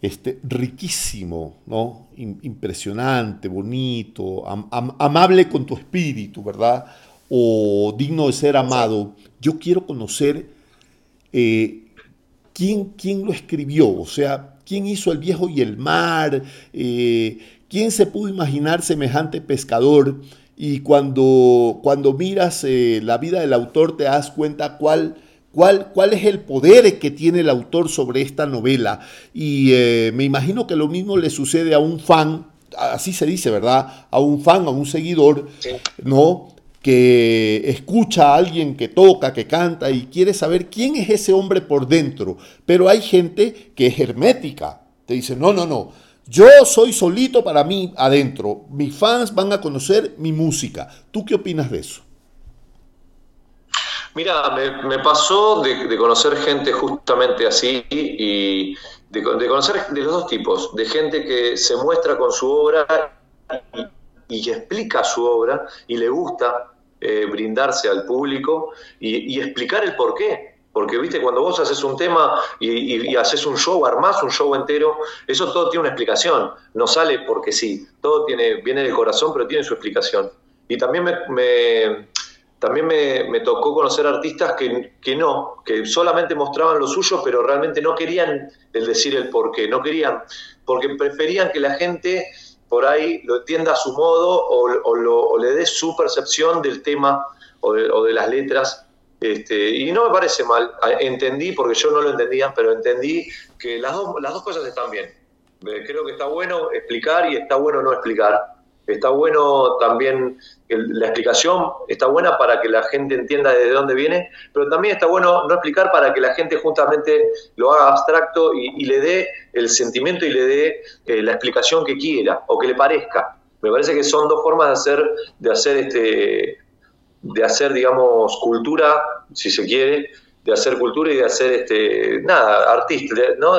este, riquísimo, ¿no? impresionante, bonito, amable con tu espíritu, ¿verdad? O digno de ser amado, yo quiero conocer eh, ¿quién, ¿quién, lo escribió? O sea, ¿quién hizo el viejo y el mar? Eh, ¿Quién se pudo imaginar semejante pescador? Y cuando, cuando miras eh, la vida del autor te das cuenta cuál, cuál, cuál es el poder que tiene el autor sobre esta novela. Y me imagino que lo mismo le sucede a un fan, así se dice, ¿verdad? A un fan, a un seguidor, ¿no? Que escucha a alguien que toca, que canta y quiere saber quién es ese hombre por dentro. Pero hay gente que es hermética. Te dice, no, no, no. Yo soy solito para mí adentro. Mis fans van a conocer mi música. ¿Tú qué opinas de eso? Mira, me, pasó de, conocer gente justamente así y de, conocer de los dos tipos, de gente que se muestra con su obra y explica su obra y le gusta eh, brindarse al público y, explicar el por qué. Porque, viste, cuando vos haces un tema y, haces un show, armás un show entero, eso todo tiene una explicación. No sale porque sí. Todo tiene, viene del corazón, pero tiene su explicación. Y también me, también me, tocó conocer artistas que, que, no, que solamente mostraban lo suyo, pero realmente no querían el decir el por qué. No querían, porque preferían que la gente por ahí lo entienda a su modo o, le dé su percepción del tema o de, las letras. Este, y no me parece mal, entendí, porque yo no lo entendía, pero entendí que las dos, las dos cosas están bien. Creo que está bueno explicar y está bueno no explicar. Está bueno también, la explicación está buena para que la gente entienda de dónde viene, pero también está bueno no explicar para que la gente justamente lo haga abstracto y, le dé el sentimiento y le dé eh, la explicación que quiera o que le parezca. Me parece que son dos formas de hacer, de hacer este, de hacer, digamos, cultura, si se quiere, de hacer cultura y de hacer este, nada, artista, ¿no?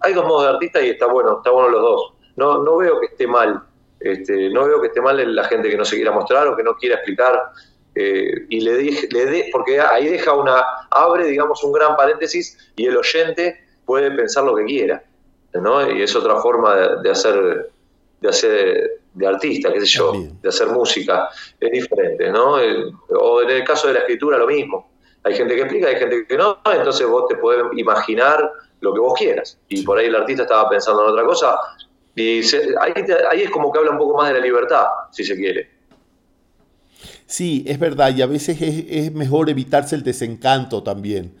hay dos modos de artista y está bueno, está bueno los dos. No, no veo que esté mal este, no veo que esté mal la gente que no se quiera mostrar o que no quiera explicar. Eh, y le, le porque ahí deja una, abre, digamos, un gran paréntesis y el oyente puede pensar lo que quiera, ¿no? Y es otra forma de, hacer, de hacer, de artista, qué sé yo, de hacer música, es diferente, ¿no? o en el caso de la escritura lo mismo. Hay gente que explica, hay gente que no, entonces vos te puedes imaginar lo que vos quieras. Y por ahí el artista estaba pensando en otra cosa, y ahí, es como que habla un poco más de la libertad, si se quiere. Sí, es verdad, y a veces es, mejor evitarse el desencanto también.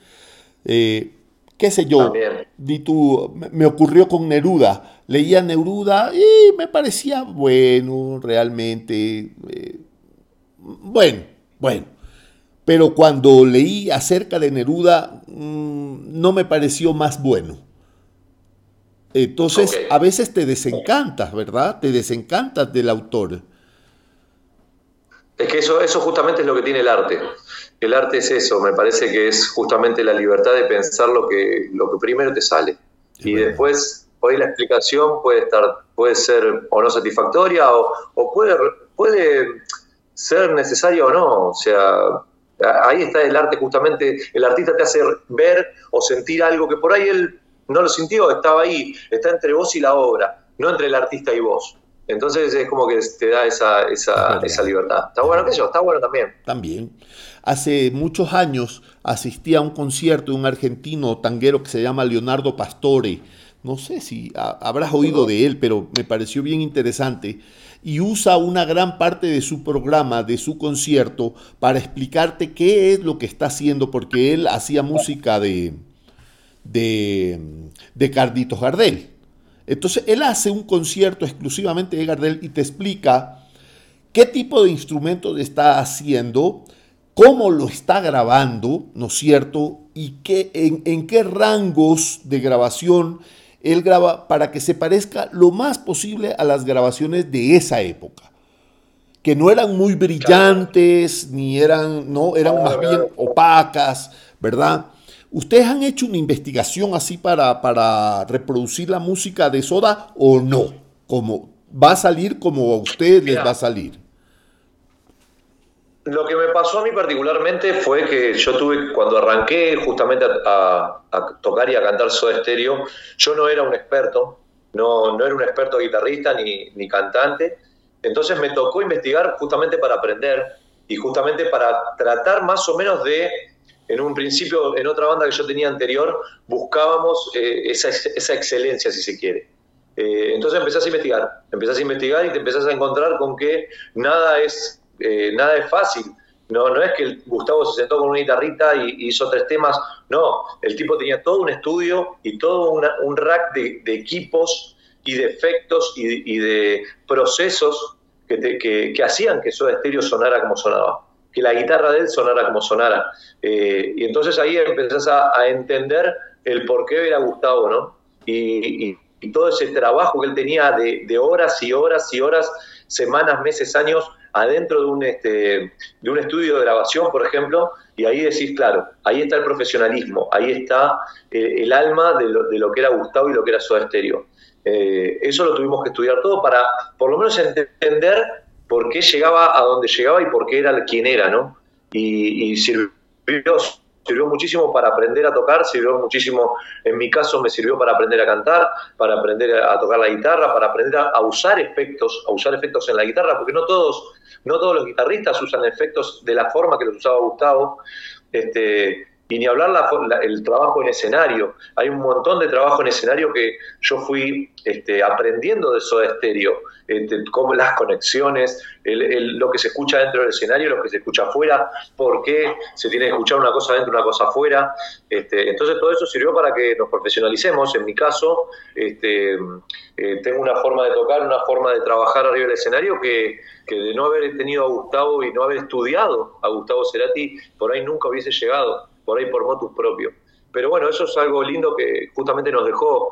Eh, ¿Qué sé yo? Di tú, me ocurrió con Neruda. Leía Neruda y me parecía bueno, realmente. Eh, bueno, bueno. Pero cuando leí acerca de Neruda, mm, no me pareció más bueno. Entonces, a veces te desencantas, ¿verdad? Te desencantas del autor. Es que eso, eso justamente es lo que tiene el arte. El arte es eso, me parece que es justamente la libertad de pensar lo que, lo que primero te sale. y después, hoy la explicación puede estar, puede ser o no satisfactoria, o, puede, puede ser necesaria o no. O sea, ahí está el arte justamente, el artista te hace ver o sentir algo que por ahí él no lo sintió, estaba ahí, está entre vos y la obra, no entre el artista y vos. Entonces es como que te da esa, esa, esa libertad. Está bueno que yo, está bueno también. También. Hace muchos años asistí a un concierto de un argentino tanguero que se llama Leonardo Pastore, no sé si habrás oído de él, pero me pareció bien interesante, y usa una gran parte de su programa, de su concierto, para explicarte qué es lo que está haciendo, porque él hacía música de, de, de Carditos Gardel. Entonces, él hace un concierto exclusivamente de Gardel y te explica qué tipo de instrumentos está haciendo, cómo lo está grabando, ¿no es cierto? Y qué, en, en qué rangos de grabación él graba para que se parezca lo más posible a las grabaciones de esa época, que no eran muy brillantes, ni eran, no, eran más bien opacas, ¿verdad? ¿Ustedes han hecho una investigación así para, para reproducir la música de Soda o no? Como, ¿Va a salir como a ustedes les va a salir? Lo que me pasó a mí particularmente fue que yo tuve, cuando arranqué justamente a, tocar y a cantar Soda Stereo, yo no era un experto, no, no era un experto guitarrista ni, ni cantante, entonces me tocó investigar justamente para aprender y justamente para tratar más o menos de, en un principio, en otra banda que yo tenía anterior, buscábamos eh, esa, excelencia, si se quiere. Eh, entonces empezás a investigar, empezás a investigar y te empezás a encontrar con que nada es eh, nada es fácil. No, no es que Gustavo se sentó con una guitarrita y, hizo tres temas. No, el tipo tenía todo un estudio y todo un rack de, equipos y de efectos y, de procesos que, que, hacían que Soda Stereo sonara como sonaba, que la guitarra de él sonara como sonara. Eh, y entonces ahí empezás a, entender el por qué era Gustavo, ¿no? Y, todo ese trabajo que él tenía de, de horas y horas y horas, semanas, meses, años, adentro de un, este, de un estudio de grabación, por ejemplo, y ahí decís, claro, ahí está el profesionalismo, ahí está eh, el alma de lo, de lo, que era Gustavo y lo que era Soda Stereo. Eh, eso lo tuvimos que estudiar todo para, por lo menos, entender por qué llegaba a donde llegaba y por qué era quien era, ¿no? Y, y sirvió sirvió muchísimo para aprender a tocar, sirvió muchísimo, en mi caso me sirvió para aprender a cantar, para aprender a tocar la guitarra, para aprender a, usar efectos, a usar efectos en la guitarra, porque no todos, no todos los guitarristas usan efectos de la forma que los usaba Gustavo. Este, y ni hablar el trabajo en escenario. Hay un montón de trabajo en escenario que yo fui este, aprendiendo de Soda Stereo, este, como las conexiones, lo que se escucha dentro del escenario, lo que se escucha afuera, por qué se tiene que escuchar una cosa dentro una cosa afuera. Este, entonces todo eso sirvió para que nos profesionalicemos. En mi caso, este, eh, tengo una forma de tocar, una forma de trabajar arriba del escenario que, que de no haber tenido a Gustavo y no haber estudiado a Gustavo Cerati, por ahí nunca hubiese llegado por ahí por motus propio. Pero bueno, eso es algo lindo que justamente nos dejó.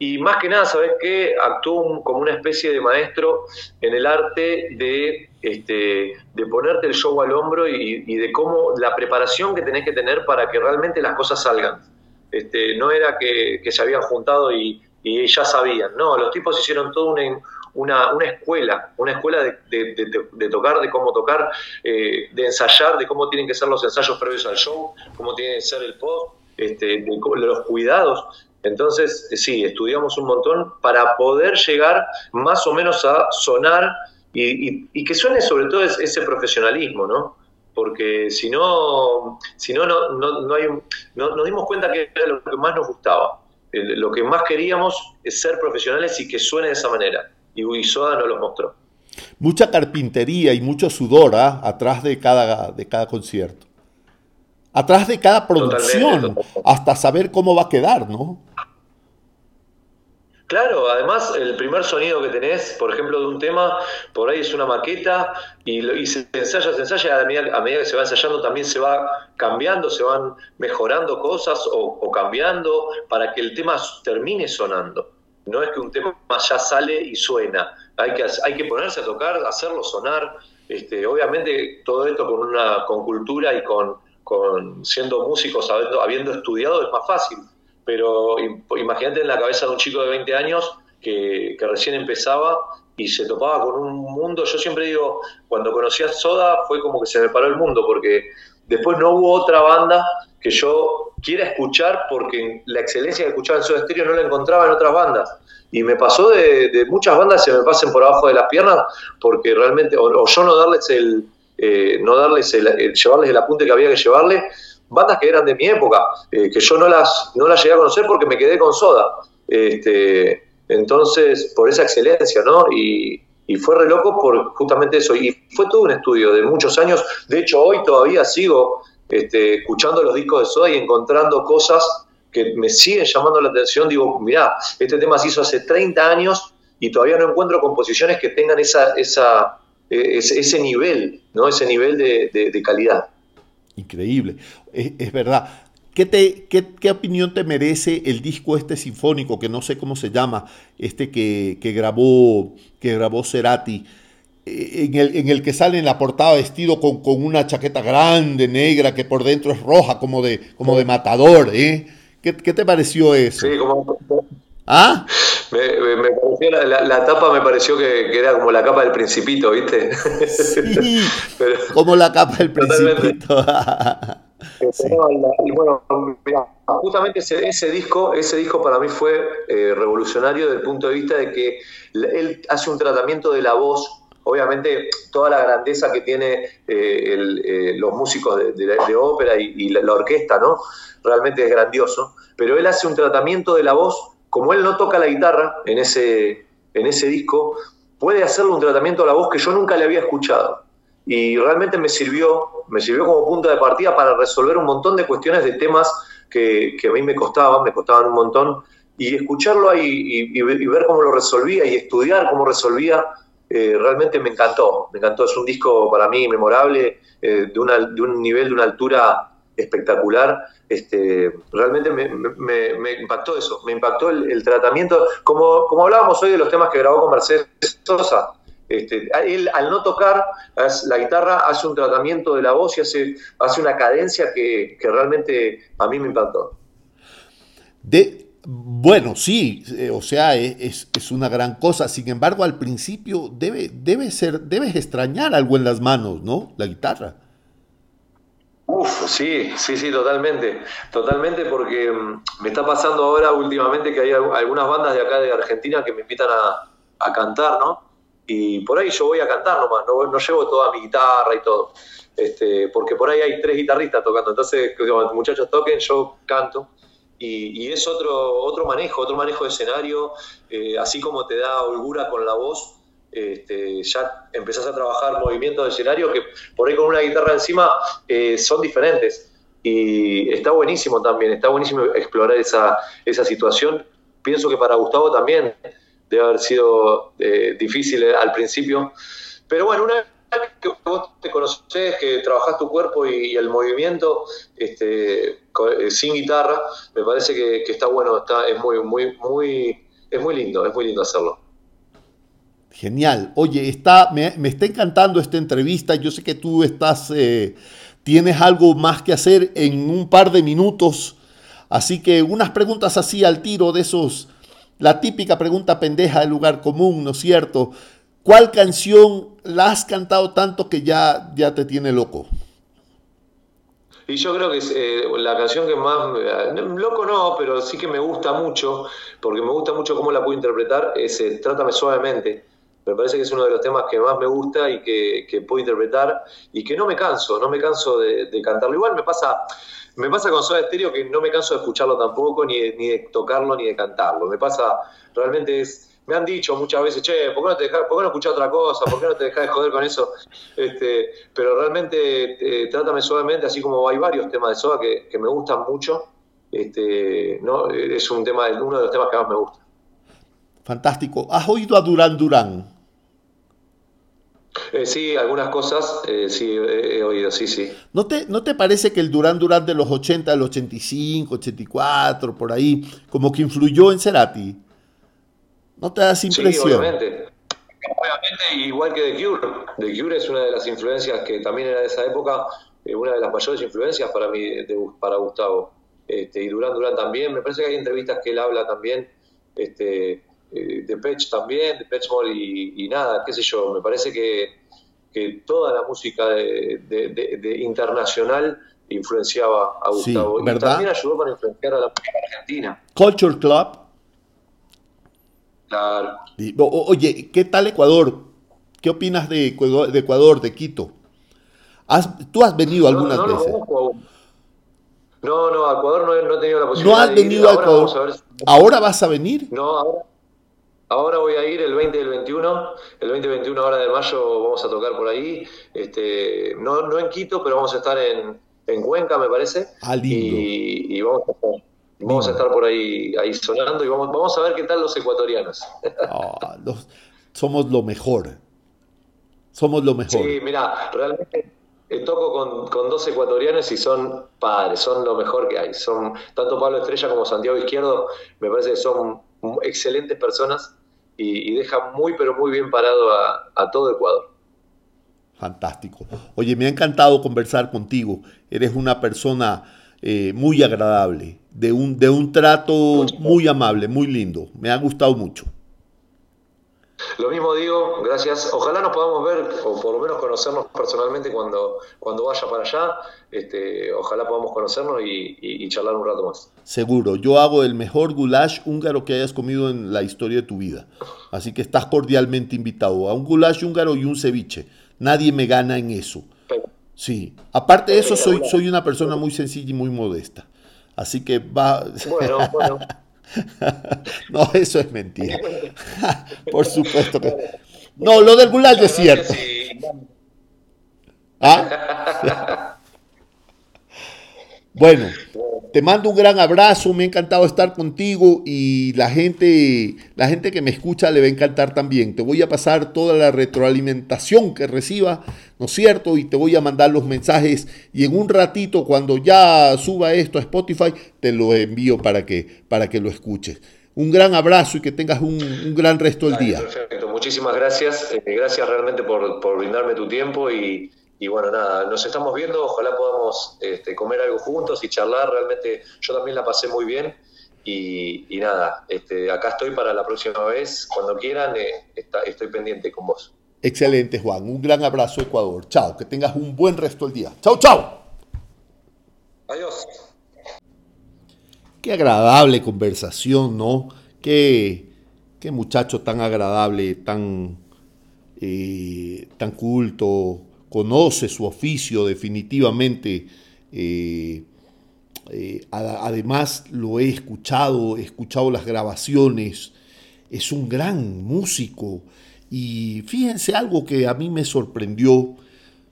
Y más que nada, ¿sabes qué? Actuó como una especie de maestro en el arte de, este, de ponerte el show al hombro y, de cómo la preparación que tenés que tener para que realmente las cosas salgan. Este, no era que, se habían juntado y, y, ya sabían, no, los tipos hicieron todo un, una, una escuela, una escuela de, tocar, de cómo tocar, eh, de ensayar, de cómo tienen que ser los ensayos previos al show, cómo tiene que ser el post, este, de, los cuidados. Entonces, sí, estudiamos un montón para poder llegar más o menos a sonar y, que suene sobre todo ese profesionalismo, ¿no? Porque si no, si no, no, no, hay no, nos dimos cuenta que era lo que más nos gustaba. Lo que más queríamos es ser profesionales y que suene de esa manera y Uisoda no los mostró. Mucha carpintería y mucho sudor ¿ah? atrás de cada, de cada concierto. Atrás de cada producción, hasta saber cómo va a quedar, ¿no? Claro, además el primer sonido que tenés, por ejemplo, de un tema, por ahí es una maqueta y, y se ensaya, se ensaya, a medida, a medida, que se va ensayando también se va cambiando, se van mejorando cosas o cambiando para que el tema termine sonando. No es que un tema ya sale y suena, hay que, hay que ponerse a tocar, hacerlo sonar. Este, obviamente todo esto con una con cultura y con, con siendo músicos, habiendo, habiendo estudiado es más fácil. Pero imagínate en la cabeza de un chico de 20 años que, que, recién empezaba y se topaba con un mundo. Yo siempre digo, cuando conocí a Soda fue como que se me paró el mundo, porque después no hubo otra banda que yo quiera escuchar porque la excelencia que escuchaba en su estéreo no la encontraba en otras bandas. Y me pasó de, muchas bandas se me pasen por abajo de las piernas porque realmente, o, yo no darles el, eh, no darles el, llevarles el apunte que había que llevarle, bandas que eran de mi época, eh, que yo no las, no las llegué a conocer porque me quedé con Soda. Este, entonces, por esa excelencia, ¿no? Y, fue re loco por justamente eso. Y fue todo un estudio de muchos años. De hecho, hoy todavía sigo este, escuchando los discos de Soda y encontrando cosas que me siguen llamando la atención. Digo, mirá, este tema se hizo hace 30 años y todavía no encuentro composiciones que tengan esa, esa, e, ese, nivel, ¿no? Ese nivel de, calidad. Increíble, es, verdad. ¿Qué, te, qué, opinión te merece el disco este sinfónico, que no sé cómo se llama, este que, grabó, que grabó Cerati? Eh, en el, en el, que sale en la portada vestido con, una chaqueta grande, negra, que por dentro es roja, como de, como de matador, ¿eh? ¿Qué, te pareció eso? Sí, como... ¿Ah? Me, pareció la, tapa me pareció que, era como la capa del principito, ¿viste? Sí, como la capa del principito. y bueno, justamente ese, disco, ese disco para mí fue eh, revolucionario desde el punto de vista de que él hace un tratamiento de la voz obviamente toda la grandeza que tiene eh, eh, los músicos de, ópera y, la, orquesta, ¿no? Realmente es grandioso, pero él hace un tratamiento de la voz, como él no toca la guitarra en ese, en ese disco, puede hacerle un tratamiento a la voz que yo nunca le había escuchado. Y realmente me sirvió, me sirvió como punto de partida para resolver un montón de cuestiones de temas que, a mí me costaban, me costaban un montón, y escucharlo ahí y ver cómo lo resolvía y estudiar cómo resolvía eh, realmente me encantó, me encantó, es un disco para mí memorable, eh, de, una, de, un nivel, de una altura espectacular, este, realmente me, impactó eso, me impactó el, tratamiento, como, como hablábamos hoy de los temas que grabó con Mercedes Sosa, este, él al no tocar la guitarra hace un tratamiento de la voz y hace, hace una cadencia que, que realmente a mí me impactó. De, bueno, sí, eh, o sea, e, es, una gran cosa. Sin embargo, al principio debe, debe ser, debes extrañar algo en las manos, ¿no? La guitarra. Uf, sí, sí, sí, totalmente. Totalmente porque mm, me está pasando ahora últimamente que hay algunas bandas de acá de Argentina que me invitan a, cantar, ¿no? Y por ahí yo voy a cantar nomás, no, no llevo toda mi guitarra y todo. Este, porque por ahí hay tres guitarristas tocando. Entonces, cuando los muchachos toquen, yo canto. Y, es otro, otro manejo, otro manejo de escenario, eh, así como te da holgura con la voz, este, ya empezás a trabajar movimientos de escenario que por ahí con una guitarra encima eh, son diferentes. Y está buenísimo también, está buenísimo explorar esa, esa situación. Pienso que para Gustavo también debe haber sido eh, difícil al principio. Pero bueno, una que vos te conoces, que trabajás tu cuerpo y, el movimiento este, eh, sin guitarra, me parece que, está bueno, está, es muy, muy, muy, es muy lindo, es muy lindo hacerlo. Genial. Oye, está, me, está encantando esta entrevista. Yo sé que tú estás, eh, tienes algo más que hacer en un par de minutos. Así que unas preguntas así al tiro de esos, la típica pregunta pendeja del lugar común, ¿no es cierto? ¿Cuál canción la has cantado tanto que ya, ya te tiene loco? Y yo creo que es eh, la canción que más, eh, loco no, pero sí que me gusta mucho, porque me gusta mucho cómo la puedo interpretar, es eh, Trátame suavemente. Me parece que es uno de los temas que más me gusta y que, puedo interpretar y que no me canso, no me canso de, cantarlo. Igual me pasa, me pasa con Soda Stereo que no me canso de escucharlo tampoco, ni ni de tocarlo, ni de cantarlo. Me pasa, realmente es, me han dicho muchas veces, che, ¿por qué no, te dejas, ¿por qué no escuchas otra cosa? ¿Por qué no te dejas de joder con eso? Este, pero realmente eh, trátame suavemente, así como hay varios temas de Soda que, me gustan mucho. Este, ¿no? Es un tema, uno de los temas que más me gusta. Fantástico. ¿Has oído a Durán Durán? Eh, sí, algunas cosas eh, sí he, oído, sí, sí. ¿No te, ¿No te parece que el Durán Durán de los 80, del 85, 84, por ahí, como que influyó en Cerati? ¿No te das impresión? Sí, obviamente. Obviamente, igual que The Cure. The Cure es una de las influencias que también era de esa época, eh, una de las mayores influencias para mí, para Gustavo. Este, y Durán Durán también. Me parece que hay entrevistas que él habla también, este, eh, de Pech también, de Pech Mall y, nada, qué sé yo. Me parece que, que toda la música de, internacional influenciaba a Gustavo. y también ayudó para influenciar a la música argentina. Culture Club Claro. oye, ¿qué tal Ecuador? ¿Qué opinas de Ecuador, de, Ecuador, de Quito? ¿Has, ¿Tú has venido algunas veces? No, no, a Ecuador no, he tenido la posibilidad. ¿No has venido a Ecuador? ¿Ahora vas a venir? No, ahora, ahora voy a ir el 20 y el 21. El 20 y 21 ahora de mayo vamos a tocar por ahí. Este, no, no en Quito, pero vamos a estar en, en Cuenca, me parece. Ah, lindo. Y, vamos a estar. Vamos a estar por ahí, ahí sonando y vamos, vamos a ver qué tal los ecuatorianos. Ah, somos lo mejor. Somos lo mejor. Sí, mira, realmente eh, toco con, con, dos ecuatorianos y son padres, son lo mejor que hay. Son tanto Pablo Estrella como Santiago Izquierdo, me parece que son excelentes personas y, dejan muy, pero muy bien parado a, todo Ecuador. Fantástico. Oye, me ha encantado conversar contigo. Eres una persona eh, muy agradable, de un, de un trato muy amable, muy lindo. Me ha gustado mucho. Lo mismo digo, gracias. Ojalá nos podamos ver, o por lo menos conocernos personalmente cuando, cuando vaya para allá. Este, ojalá podamos conocernos y, charlar un rato más. Seguro, yo hago el mejor goulash húngaro que hayas comido en la historia de tu vida. Así que estás cordialmente invitado a un goulash húngaro y un ceviche. Nadie me gana en eso. Sí, aparte de eso, soy, soy una persona muy sencilla y muy modesta. Así que va. Bueno, bueno. no, eso es mentira. Por supuesto que. No, lo del goulash es cierto. ¿Ah? Bueno, te mando un gran abrazo, me ha encantado estar contigo y la gente, la gente que me escucha le va a encantar también. Te voy a pasar toda la retroalimentación que reciba, ¿no es cierto? Y te voy a mandar los mensajes y en un ratito cuando ya suba esto a Spotify te lo envío para que, para que lo escuches. Un gran abrazo y que tengas un, gran resto del día. Perfecto, muchísimas gracias. Eh, gracias realmente por, por brindarme tu tiempo y y bueno, nada, nos estamos viendo, ojalá podamos este, comer algo juntos y charlar, realmente yo también la pasé muy bien y, nada, este, acá estoy para la próxima vez, cuando quieran, eh, estoy pendiente con vos. Excelente Juan, un gran abrazo Ecuador, chao, que tengas un buen resto del día, chao, chao. Adiós. Qué agradable conversación, ¿no? Qué, qué muchacho tan agradable, tan, eh, tan culto, conoce su oficio definitivamente. Eh, eh, además lo he escuchado, he escuchado las grabaciones, es un gran músico y fíjense algo que a mí me sorprendió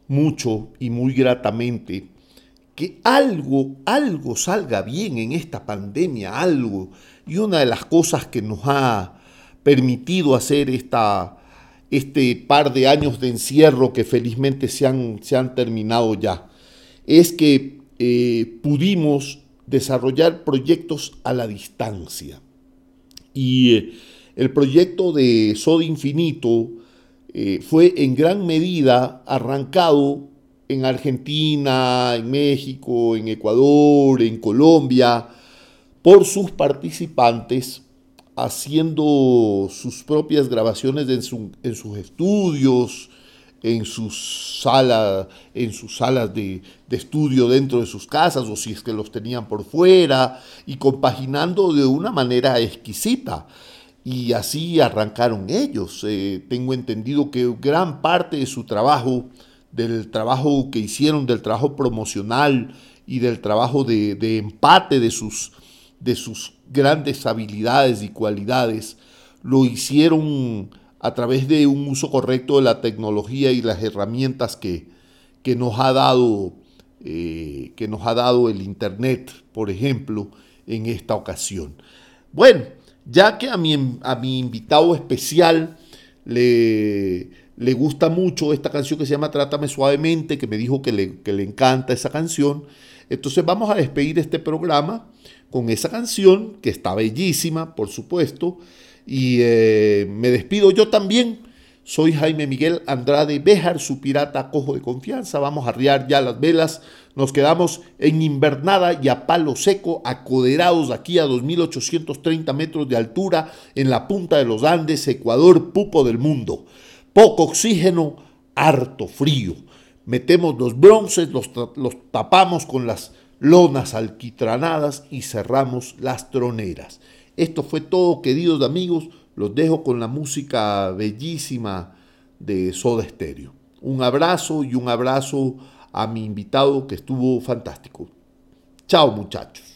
mucho y muy gratamente, que algo, algo salga bien en esta pandemia, algo, y una de las cosas que nos ha permitido hacer esta, este par de años de encierro que felizmente se han, se han terminado ya, es que eh, pudimos desarrollar proyectos a la distancia. Y eh, el proyecto de Soda Infinito eh, fue en gran medida arrancado en Argentina, en México, en Ecuador, en Colombia, por sus participantes haciendo sus propias grabaciones en, sus estudios, en sus, salas, en sus salas de, estudio dentro de sus casas o si es que los tenían por fuera y compaginando de una manera exquisita. Y así arrancaron ellos. Eh, tengo entendido que gran parte de su trabajo, del trabajo que hicieron, del trabajo promocional y del trabajo de, de empate de sus, de sus grandes habilidades y cualidades, lo hicieron a través de un uso correcto de la tecnología y las herramientas que, que nos ha dado eh, que nos ha dado el internet, por ejemplo, en esta ocasión. Bueno, ya que a mi, a mi invitado especial le, le, gusta mucho esta canción que se llama Trátame Suavemente, que me dijo que le, que le encanta esa canción, entonces vamos a despedir este programa con esa canción, que está bellísima, por supuesto. Y eh, me despido yo también. Soy Jaime Miguel Andrade Béjar, su pirata cojo de confianza. Vamos a arriar ya las velas. Nos quedamos en invernada y a palo seco, acoderados aquí a 2.830 metros de altura, en la punta de los Andes, Ecuador, pupo del mundo. Poco oxígeno, harto frío. Metemos los bronces, los, los tapamos con las lonas alquitranadas y cerramos las troneras. Esto fue todo, queridos amigos. Los dejo con la música bellísima de Soda Stereo. Un abrazo y un abrazo a mi invitado que estuvo fantástico. Chao muchachos.